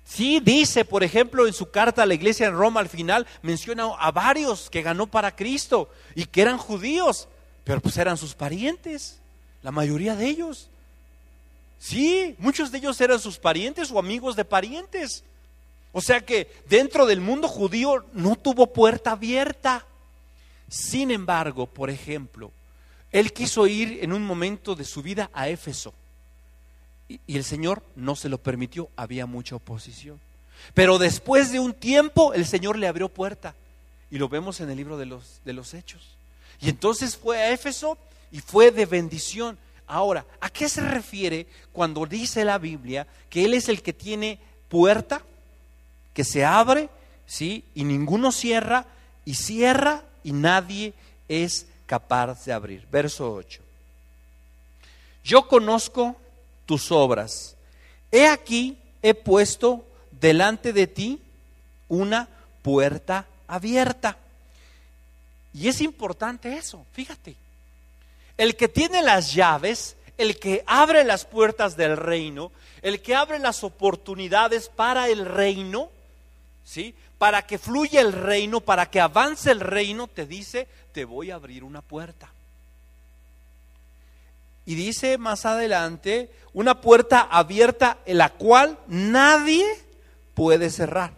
Sí, dice, por ejemplo, en su carta a la iglesia en Roma al final, menciona a varios que ganó para Cristo y que eran judíos, pero pues eran sus parientes, la mayoría de ellos. Sí, muchos de ellos eran sus parientes o amigos de parientes. O sea que dentro del mundo judío no tuvo puerta abierta. Sin embargo, por ejemplo, él quiso ir en un momento de su vida a Éfeso y, el Señor no se lo permitió, había mucha oposición. Pero después de un tiempo el Señor le abrió puerta y lo vemos en el libro de los, de los Hechos. Y entonces fue a Éfeso y fue de bendición. Ahora, ¿a qué se refiere cuando dice la Biblia que Él es el que tiene puerta? Que se abre, ¿sí? Y ninguno cierra, y cierra, y nadie es capaz de abrir. Verso 8. Yo conozco tus obras. He aquí, he puesto delante de ti una puerta abierta. Y es importante eso, fíjate. El que tiene las llaves, el que abre las puertas del reino, el que abre las oportunidades para el reino, ¿sí? Para que fluya el reino, para que avance el reino, te dice, te voy a abrir una puerta. Y dice más adelante, una puerta abierta en la cual nadie puede cerrar.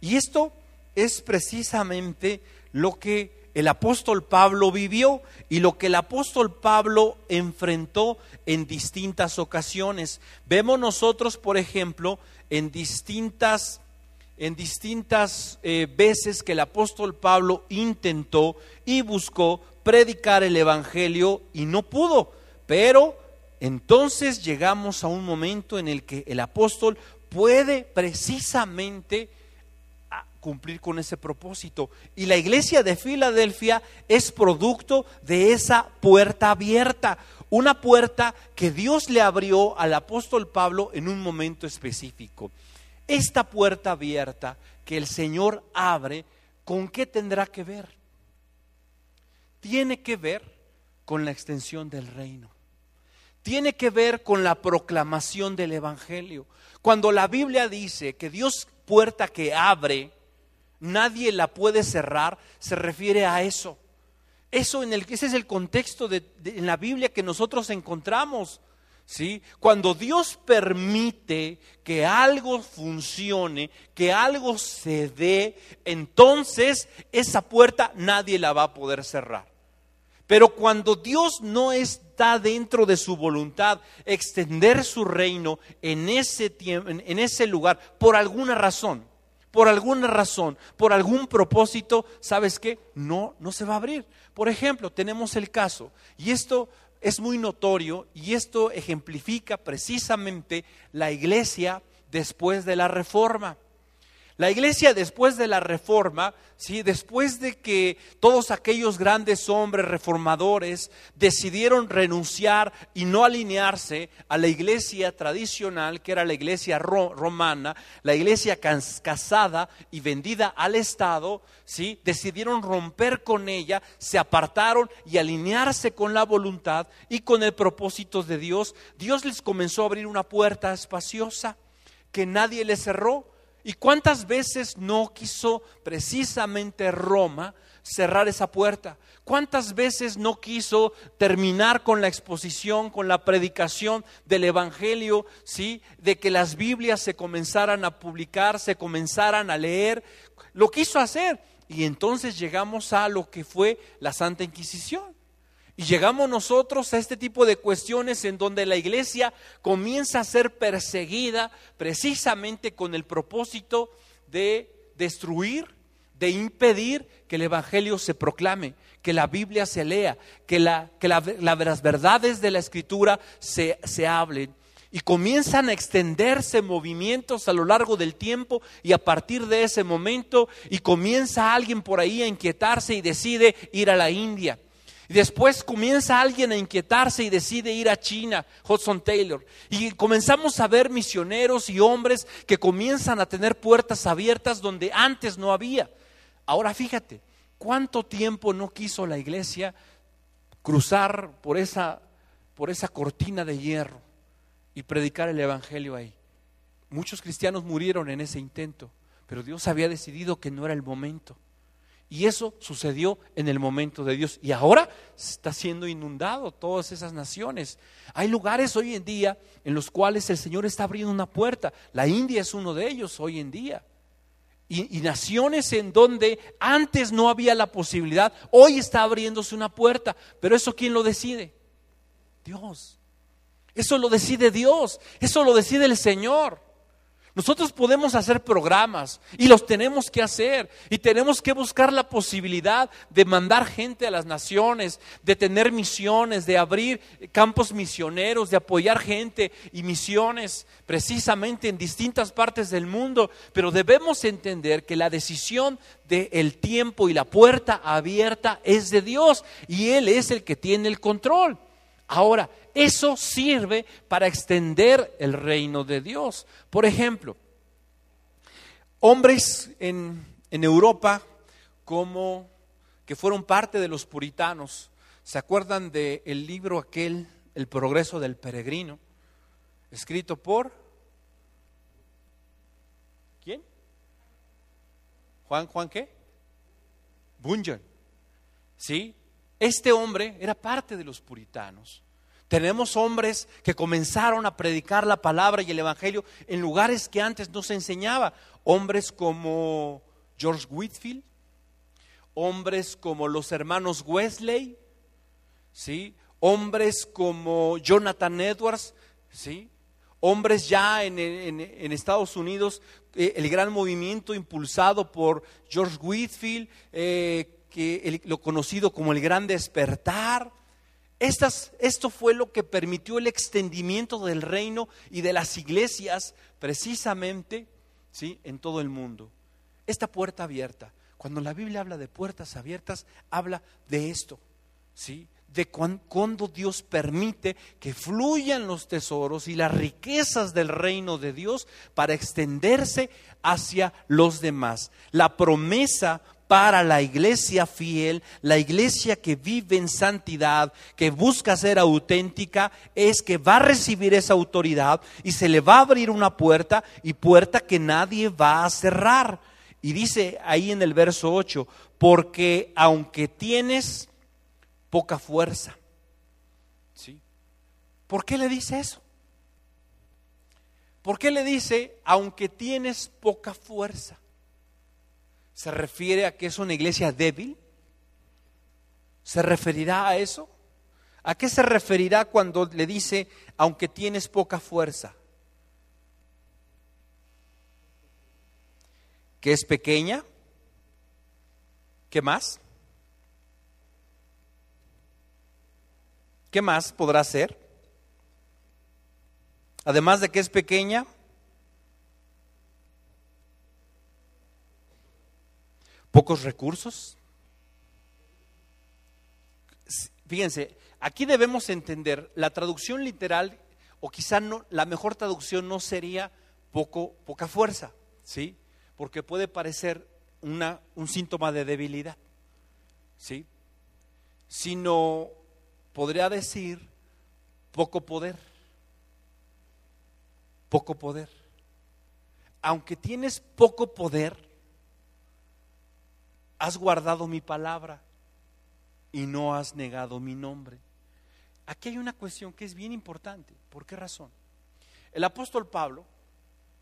Y esto es precisamente lo que el apóstol Pablo vivió y lo que el apóstol Pablo enfrentó en distintas ocasiones. Vemos nosotros, por ejemplo, en distintas en distintas eh, veces que el apóstol Pablo intentó y buscó predicar el Evangelio y no pudo. Pero entonces llegamos a un momento en el que el apóstol puede precisamente cumplir con ese propósito. Y la iglesia de Filadelfia es producto de esa puerta abierta, una puerta que Dios le abrió al apóstol Pablo en un momento específico. Esta puerta abierta que el Señor abre, ¿con qué tendrá que ver? Tiene que ver con la extensión del reino. Tiene que ver con la proclamación del Evangelio. Cuando la Biblia dice que Dios puerta que abre, nadie la puede cerrar, se refiere a eso. Eso en el, ese es el contexto de, en la Biblia que nosotros encontramos. ¿Sí? Cuando Dios permite que algo funcione, que algo se dé, entonces esa puerta nadie la va a poder cerrar. Pero cuando Dios no está dentro de su voluntad extender su reino en ese, en ese lugar, por alguna razón, por alguna razón, por algún propósito, ¿sabes qué? No, no se va a abrir. Por ejemplo, tenemos el caso, y esto es muy notorio, y esto ejemplifica precisamente la iglesia después de la reforma. La iglesia después de la reforma, ¿sí? después de que todos aquellos grandes hombres reformadores decidieron renunciar y no alinearse a la iglesia tradicional, que era la iglesia romana, la iglesia casada y vendida al Estado, ¿sí? decidieron romper con ella, se apartaron y alinearse con la voluntad y con el propósito de Dios. Dios les comenzó a abrir una puerta espaciosa que nadie le cerró ¿Y cuántas veces no quiso precisamente Roma cerrar esa puerta? ¿Cuántas veces no quiso terminar con la exposición, con la predicación del Evangelio, ¿sí? De que las Biblias se comenzaran a publicar, se comenzaran a leer. Lo quiso hacer. Y entonces llegamos a lo que fue la Santa Inquisición. Y llegamos nosotros a este tipo de cuestiones en donde la iglesia comienza a ser perseguida precisamente con el propósito de destruir, de impedir que el Evangelio se proclame, que la Biblia se lea, que, la, que las verdades de la Escritura se, se hablen. Y comienzan a extenderse movimientos a lo largo del tiempo y a partir de ese momento y comienza alguien por ahí a inquietarse y decide ir a la India y después comienza alguien a inquietarse y decide ir a China, Hudson Taylor. Y comenzamos a ver misioneros y hombres que comienzan a tener puertas abiertas donde antes no había. Ahora fíjate, ¿cuánto tiempo no quiso la iglesia cruzar por esa, por esa cortina de hierro y predicar el Evangelio ahí? Muchos cristianos murieron en ese intento, pero Dios había decidido que no era el momento. Y eso sucedió en el momento de Dios. Y ahora está siendo inundado todas esas naciones. Hay lugares hoy en día en los cuales el Señor está abriendo una puerta. La India es uno de ellos hoy en día. Y, naciones en donde antes no había la posibilidad, hoy está abriéndose una puerta. Pero eso ¿quién lo decide? Dios. Eso lo decide Dios. Eso lo decide el Señor. Nosotros podemos hacer programas y los tenemos que hacer y tenemos que buscar la posibilidad de mandar gente a las naciones, de tener misiones, de abrir campos misioneros, de apoyar gente y misiones precisamente en distintas partes del mundo, pero debemos entender que la decisión del tiempo y la puerta abierta es de Dios y Él es el que tiene el control. Ahora, eso sirve para extender el reino de Dios. Por ejemplo, hombres en, Europa como que fueron parte de los puritanos, ¿se acuerdan del el libro aquel, El progreso del peregrino? Escrito por... ¿Quién? Juan, Juan qué? Bunyan. ¿Sí? Este hombre era parte de los puritanos. Tenemos hombres que comenzaron a predicar la palabra y el Evangelio en lugares que antes no se enseñaba. Hombres como George Whitfield, hombres como los hermanos Wesley, ¿sí? hombres como Jonathan Edwards, ¿sí? hombres ya en, Estados Unidos, eh, el gran movimiento impulsado por George Whitfield, eh, lo conocido como el gran despertar. Esto fue lo que permitió el extendimiento del reino y de las iglesias precisamente ¿sí? en todo el mundo. Esta puerta abierta, cuando la Biblia habla de puertas abiertas, habla de esto, ¿sí? de cuando Dios permite que fluyan los tesoros y las riquezas del reino de Dios para extenderse hacia los demás. La promesa para la iglesia fiel, la iglesia que vive en santidad, que busca ser auténtica, es que va a recibir esa autoridad y se le va a abrir una puerta y puerta que nadie va a cerrar. Y dice ahí en el verso 8, porque aunque tienes poca fuerza. ¿Sí? ¿Por qué le dice eso? ¿Por qué le dice, aunque tienes poca fuerza? ¿Se refiere a que es una iglesia débil? ¿Se referirá a eso? ¿A qué se referirá cuando le dice, aunque tienes poca fuerza? ¿Que es pequeña? ¿Qué más? ¿Qué más podrá ser? Además de que es pequeña, pocos recursos. Fíjense, aquí debemos entender la traducción literal, o quizá no, la mejor traducción no sería poco, poca fuerza, ¿sí? Porque puede parecer una, un síntoma de debilidad, ¿sí? Sino podría decir poco poder. Poco poder. Aunque tienes poco poder, has guardado mi palabra y no has negado mi nombre. Aquí hay una cuestión que es bien importante. ¿Por qué razón? El apóstol Pablo,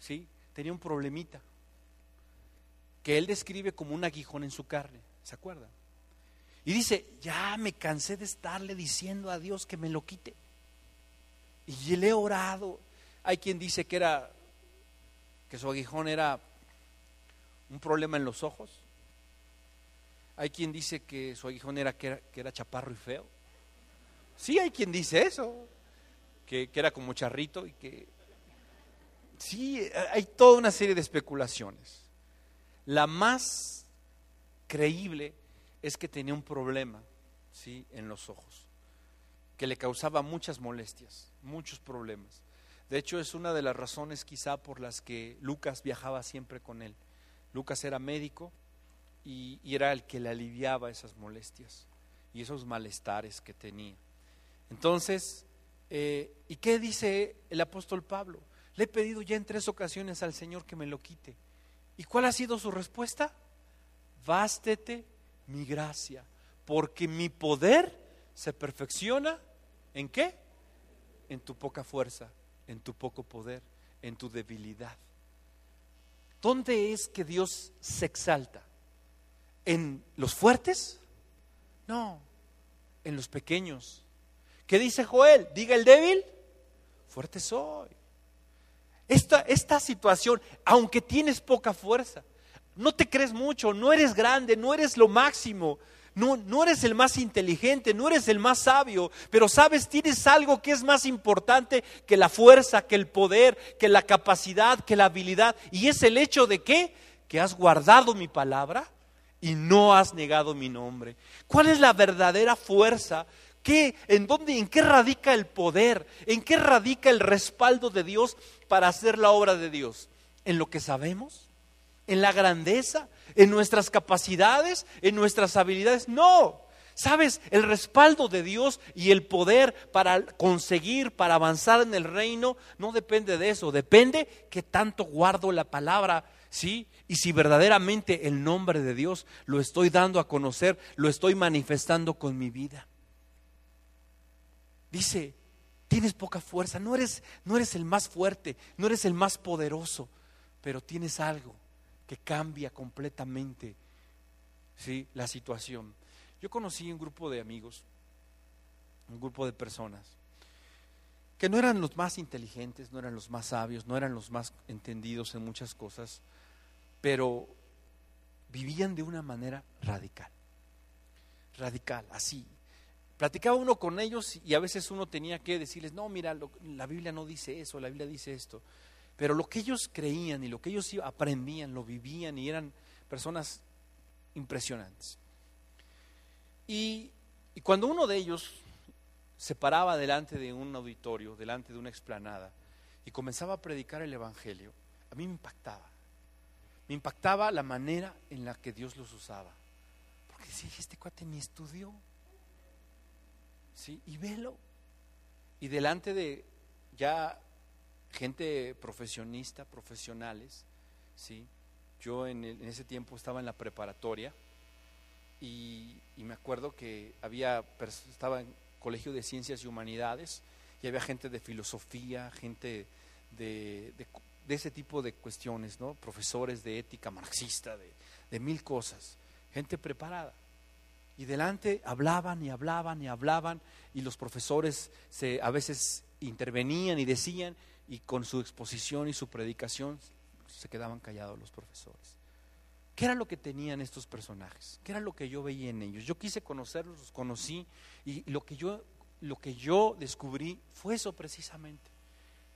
¿sí? Tenía un problemita que él describe como un aguijón en su carne. ¿Se acuerdan? Y dice, ya me cansé de estarle diciendo a Dios que me lo quite. Y le he orado. Hay quien dice que era, que su aguijón era un problema en los ojos. Hay quien dice que su aguijón era que era, chaparro y feo. Sí, hay quien dice eso, que, que era como charrito y que... Sí, hay toda una serie de especulaciones. La más creíble es que tenía un problema ¿sí? en los ojos, que le causaba muchas molestias, muchos problemas. De hecho, es una de las razones quizá por las que Lucas viajaba siempre con él. Lucas era médico y, era el que le aliviaba esas molestias y esos malestares que tenía. Entonces, eh, ¿y qué dice el apóstol Pablo? Le he pedido ya en tres ocasiones al Señor que me lo quite. ¿Y cuál ha sido su respuesta? Bástete mi gracia, porque mi poder se perfecciona en qué? En tu poca fuerza, en tu poco poder, en tu debilidad. ¿Dónde es que Dios se exalta? ¿En los fuertes? No, en los pequeños. ¿Qué dice Joel? Diga el débil, fuerte soy. Esta, esta situación, aunque tienes poca fuerza, no te crees mucho, no eres grande, no eres lo máximo, no, no eres el más inteligente, no eres el más sabio, pero sabes, tienes algo que es más importante que la fuerza, que el poder, que la capacidad, que la habilidad. Y es el hecho de que, que has guardado mi palabra y no has negado mi nombre. ¿Cuál es la verdadera fuerza? ¿Qué, en, dónde, ¿En qué radica el poder? ¿En qué radica el respaldo de Dios para hacer la obra de Dios? ¿En lo que sabemos? en la grandeza, en nuestras capacidades, en nuestras habilidades. No. ¿Sabes? El respaldo de Dios y el poder para conseguir, para avanzar en el reino, no depende de eso. Depende que tanto guardo la palabra, ¿sí? Y si verdaderamente el nombre de Dios lo estoy dando a conocer, lo estoy manifestando con mi vida. Dice, tienes poca fuerza, no eres, no eres el más fuerte, no eres el más poderoso, pero tienes algo que cambia completamente ¿sí? la situación. Yo conocí un grupo de amigos, un grupo de personas, que no eran los más inteligentes, no eran los más sabios, no eran los más entendidos en muchas cosas, pero vivían de una manera radical. Radical, así. Platicaba uno con ellos y a veces uno tenía que decirles, no, mira, la Biblia no dice eso, la Biblia dice esto. Pero lo que ellos creían y lo que ellos aprendían, lo vivían y eran personas impresionantes. Y, y cuando uno de ellos se paraba delante de un auditorio, delante de una explanada, y comenzaba a predicar el Evangelio, a mí me impactaba. Me impactaba la manera en la que Dios los usaba. Porque decía, este cuate ni estudió. ¿Sí? Y velo. Y delante de ya gente profesionista, profesionales, ¿sí? Yo en, ese tiempo estaba en la preparatoria y, me acuerdo que había, estaba en colegio de ciencias y humanidades y había gente de filosofía, gente de, de, ese tipo de cuestiones, ¿no? Profesores de ética marxista, de, de mil cosas, gente preparada. Y delante hablaban y hablaban y hablaban y los profesores se, a veces intervenían y decían y con su exposición y su predicación se quedaban callados los profesores. ¿Qué era lo que tenían estos personajes? ¿Qué era lo que yo veía en ellos? Yo quise conocerlos, los conocí y lo que yo, lo que yo descubrí fue eso precisamente.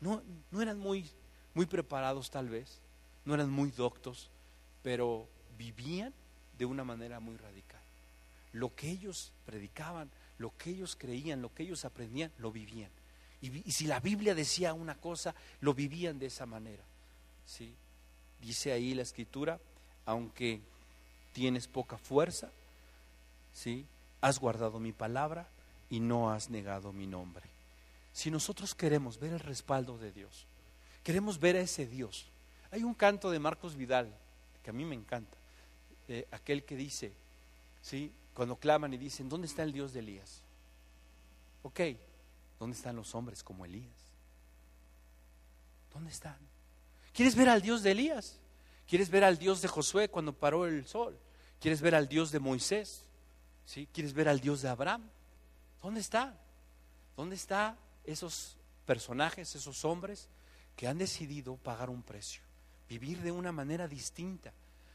No, no eran muy, muy preparados tal vez, no eran muy doctos, pero vivían de una manera muy radical. Lo que ellos predicaban, lo que ellos creían, lo que ellos aprendían, lo vivían. Y, si la Biblia decía una cosa, lo vivían de esa manera. ¿sí? Dice ahí la escritura, aunque tienes poca fuerza, ¿sí? has guardado mi palabra y no has negado mi nombre. Si nosotros queremos ver el respaldo de Dios, queremos ver a ese Dios. Hay un canto de Marcos Vidal que a mí me encanta, eh, aquel que dice, ¿sí? cuando claman y dicen, ¿dónde está el Dios de Elías? Ok, ¿Dónde están los hombres como Elías? ¿Dónde están? ¿Quieres ver al Dios de Elías? ¿Quieres ver al Dios de Josué cuando paró el sol? ¿Quieres ver al Dios de Moisés? ¿Sí? ¿Quieres ver al Dios de Abraham? ¿Dónde está? ¿Dónde están esos personajes, esos hombres que han decidido pagar un precio, vivir de una manera distinta,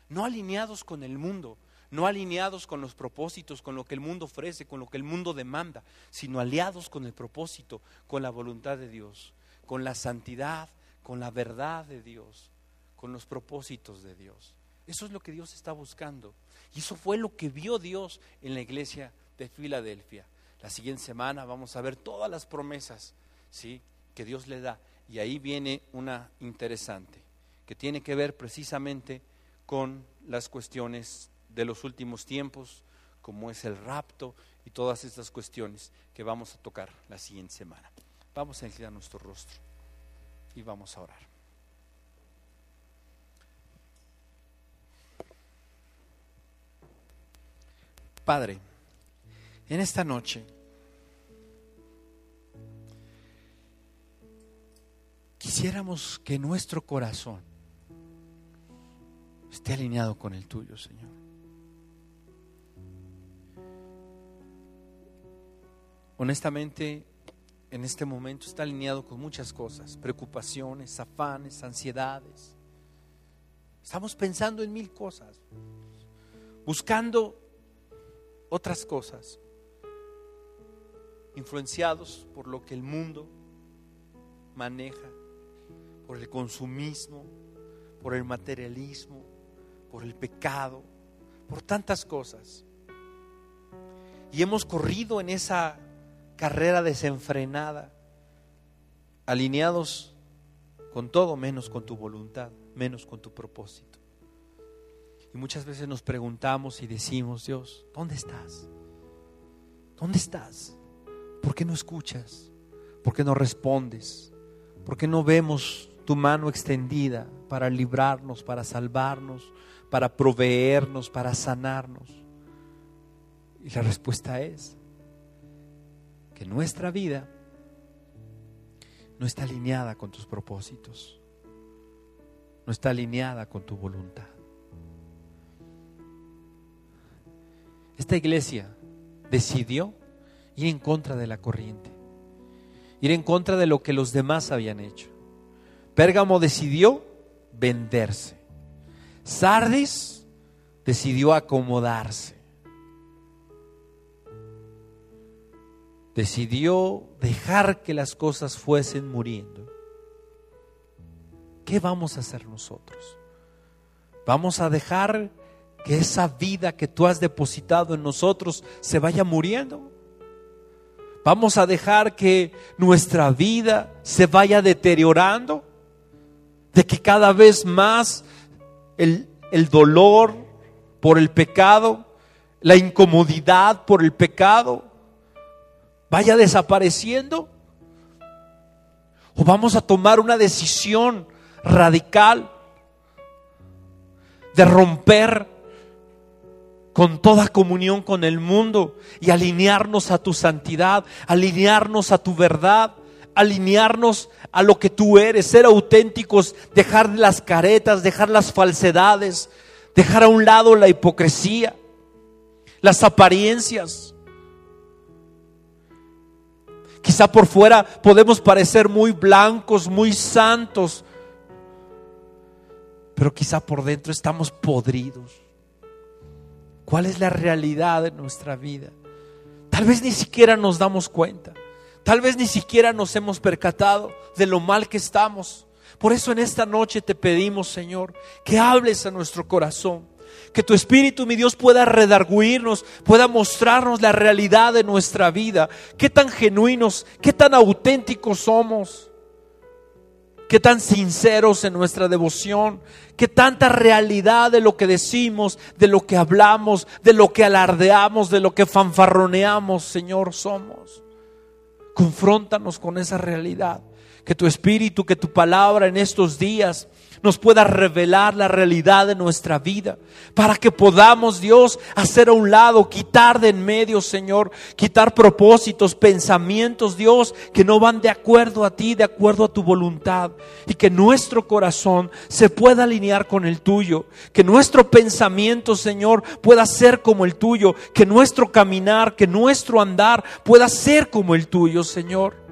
no alineados con el mundo, no alineados con los propósitos, con lo que el mundo ofrece, con lo que el mundo demanda, sino aliados con el propósito, con la voluntad de Dios, con la santidad, con la verdad de Dios, con los propósitos de Dios. Eso es lo que Dios está buscando. Y eso fue lo que vio Dios en la iglesia de Filadelfia. La siguiente semana vamos a ver todas las promesas ¿sí? que Dios le da. Y ahí viene una interesante, que tiene que ver precisamente con las cuestiones de los últimos tiempos, como es el rapto y todas estas cuestiones que vamos a tocar la siguiente semana. Vamos a inclinar nuestro rostro y vamos a orar. Padre, en esta noche quisiéramos que nuestro corazón esté alineado con el tuyo, Señor. honestamente, en este momento está alineado con muchas cosas, preocupaciones, afanes, ansiedades. Estamos pensando en mil cosas, buscando otras cosas, influenciados por lo que el mundo maneja, por el consumismo, por el materialismo, por el pecado, por tantas cosas. Y hemos corrido en esa carrera desenfrenada, alineados con todo menos con tu voluntad, menos con tu propósito. Y muchas veces nos preguntamos y decimos, Dios, ¿dónde estás? ¿Dónde estás? ¿Por qué no escuchas? ¿Por qué no respondes? ¿Por qué no vemos tu mano extendida para librarnos, para salvarnos, para proveernos, para sanarnos? Y la respuesta es, que nuestra vida no está alineada con tus propósitos, no está alineada con tu voluntad. Esta iglesia decidió ir en contra de la corriente ir en contra de lo que los demás habían hecho. Pérgamo decidió venderse. Sardis decidió acomodarse. Decidió dejar que las cosas fuesen muriendo. ¿Qué vamos a hacer nosotros? ¿Vamos a dejar que esa vida que tú has depositado en nosotros se vaya muriendo? ¿Vamos a dejar que nuestra vida se vaya deteriorando? De que cada vez más el, el dolor por el pecado, la incomodidad por el pecado, vaya desapareciendo? ¿O vamos a tomar una decisión radical de romper con toda comunión con el mundo y alinearnos a tu santidad, alinearnos a tu verdad, alinearnos a lo que tú eres, ser auténticos, dejar las caretas, dejar las falsedades, dejar a un lado la hipocresía, las apariencias. Quizá por fuera podemos parecer muy blancos, muy santos, pero quizá por dentro estamos podridos. ¿Cuál es la realidad de nuestra vida? Tal vez ni siquiera nos damos cuenta. Tal vez ni siquiera nos hemos percatado de lo mal que estamos. Por eso en esta noche te pedimos, Señor, que hables a nuestro corazón. Que tu Espíritu, mi Dios, pueda redarguirnos, pueda mostrarnos la realidad de nuestra vida. Qué tan genuinos, qué tan auténticos somos qué tan sinceros en nuestra devoción, qué tanta realidad de lo que decimos, de lo que hablamos, de lo que alardeamos, de lo que fanfarroneamos, Señor, somos. Confróntanos con esa realidad. Que tu espíritu, que tu palabra en estos días nos pueda revelar la realidad de nuestra vida, para que podamos, Dios, hacer a un lado, quitar de en medio, Señor, quitar propósitos, pensamientos, Dios, que no van de acuerdo a ti, de acuerdo a tu voluntad, y que nuestro corazón se pueda alinear con el tuyo, que nuestro pensamiento, Señor, pueda ser como el tuyo, que nuestro caminar, que nuestro andar pueda ser como el tuyo, Señor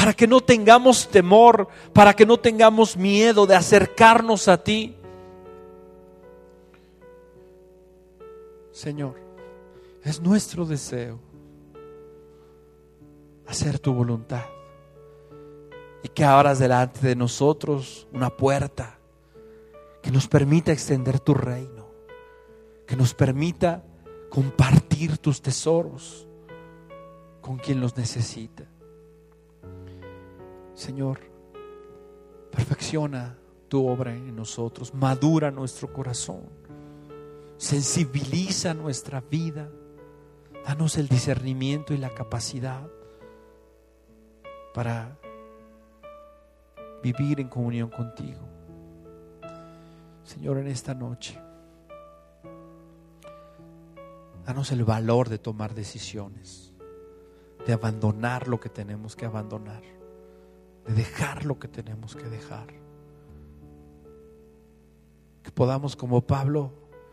para que no tengamos temor, para que no tengamos miedo de acercarnos a ti. Señor, es nuestro deseo hacer tu voluntad y que abras delante de nosotros una puerta que nos permita extender tu reino, que nos permita compartir tus tesoros con quien los necesita. Señor, perfecciona tu obra en nosotros, madura nuestro corazón, sensibiliza nuestra vida, danos el discernimiento y la capacidad para vivir en comunión contigo. Señor, en esta noche, danos el valor de tomar decisiones, de abandonar lo que tenemos que abandonar de dejar lo que tenemos que dejar. Que podamos como Pablo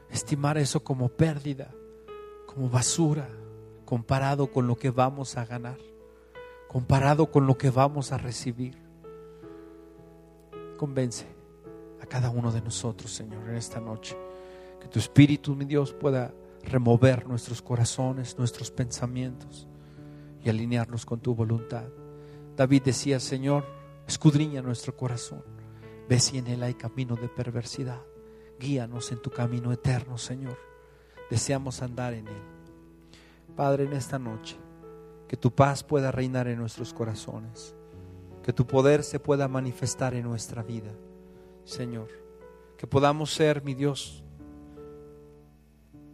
estimar eso como pérdida, como basura, comparado con lo que vamos a ganar, comparado con lo que vamos a recibir. Convence a cada uno de nosotros, Señor, en esta noche. Que tu Espíritu, mi Dios, pueda remover nuestros corazones, nuestros pensamientos y alinearnos con tu voluntad. David decía, Señor, escudriña nuestro corazón. Ve si en él hay camino de perversidad. Guíanos en tu camino eterno, Señor. Deseamos andar en él. Padre, en esta noche, que tu paz pueda reinar en nuestros corazones. Que tu poder se pueda manifestar en nuestra vida, Señor. Que podamos ser, mi Dios,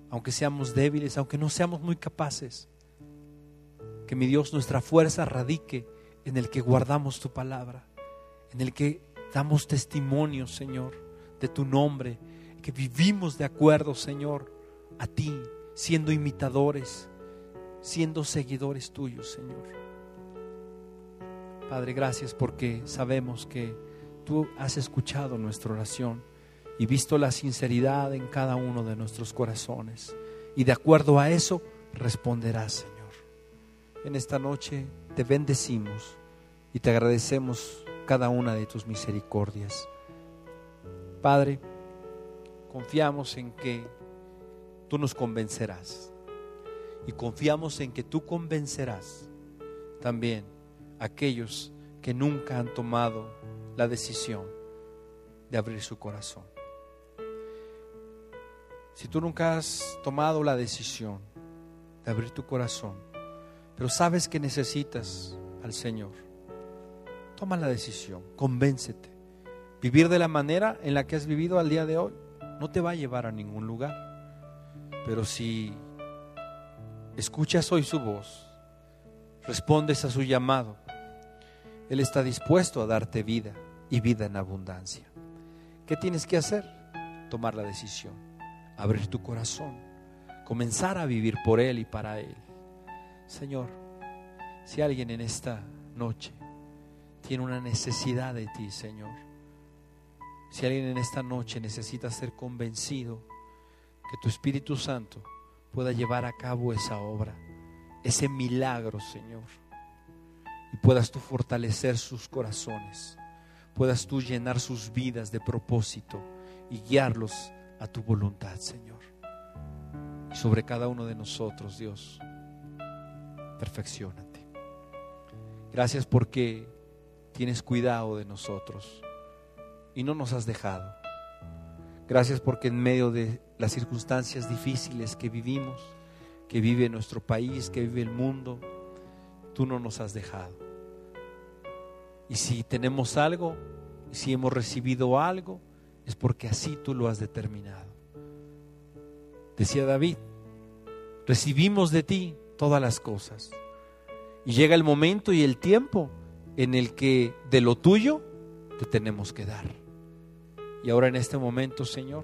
aunque seamos débiles, aunque no seamos muy capaces, que mi Dios nuestra fuerza radique en el que guardamos tu palabra, en el que damos testimonio, Señor, de tu nombre, que vivimos de acuerdo, Señor, a ti, siendo imitadores, siendo seguidores tuyos, Señor. Padre, gracias porque sabemos que tú has escuchado nuestra oración y visto la sinceridad en cada uno de nuestros corazones. Y de acuerdo a eso responderás, Señor. En esta noche te bendecimos y te agradecemos cada una de tus misericordias. Padre, confiamos en que tú nos convencerás y confiamos en que tú convencerás también a aquellos que nunca han tomado la decisión de abrir su corazón. Si tú nunca has tomado la decisión de abrir tu corazón, pero sabes que necesitas al Señor, toma la decisión, convéncete. Vivir de la manera en la que has vivido al día de hoy no te va a llevar a ningún lugar. Pero si escuchas hoy su voz, respondes a su llamado, Él está dispuesto a darte vida y vida en abundancia. ¿Qué tienes que hacer? Tomar la decisión, abrir tu corazón, comenzar a vivir por Él y para Él. Señor, si alguien en esta noche tiene una necesidad de ti, Señor, si alguien en esta noche necesita ser convencido, que tu Espíritu Santo pueda llevar a cabo esa obra, ese milagro, Señor, y puedas tú fortalecer sus corazones, puedas tú llenar sus vidas de propósito y guiarlos a tu voluntad, Señor. Y sobre cada uno de nosotros, Dios, perfeccionate. Gracias porque tienes cuidado de nosotros y no nos has dejado. Gracias porque en medio de las circunstancias difíciles que vivimos, que vive nuestro país, que vive el mundo, tú no nos has dejado. Y si tenemos algo, si hemos recibido algo, es porque así tú lo has determinado. Decía David, recibimos de ti todas las cosas. Y llega el momento y el tiempo en el que de lo tuyo te tenemos que dar. Y ahora en este momento, Señor,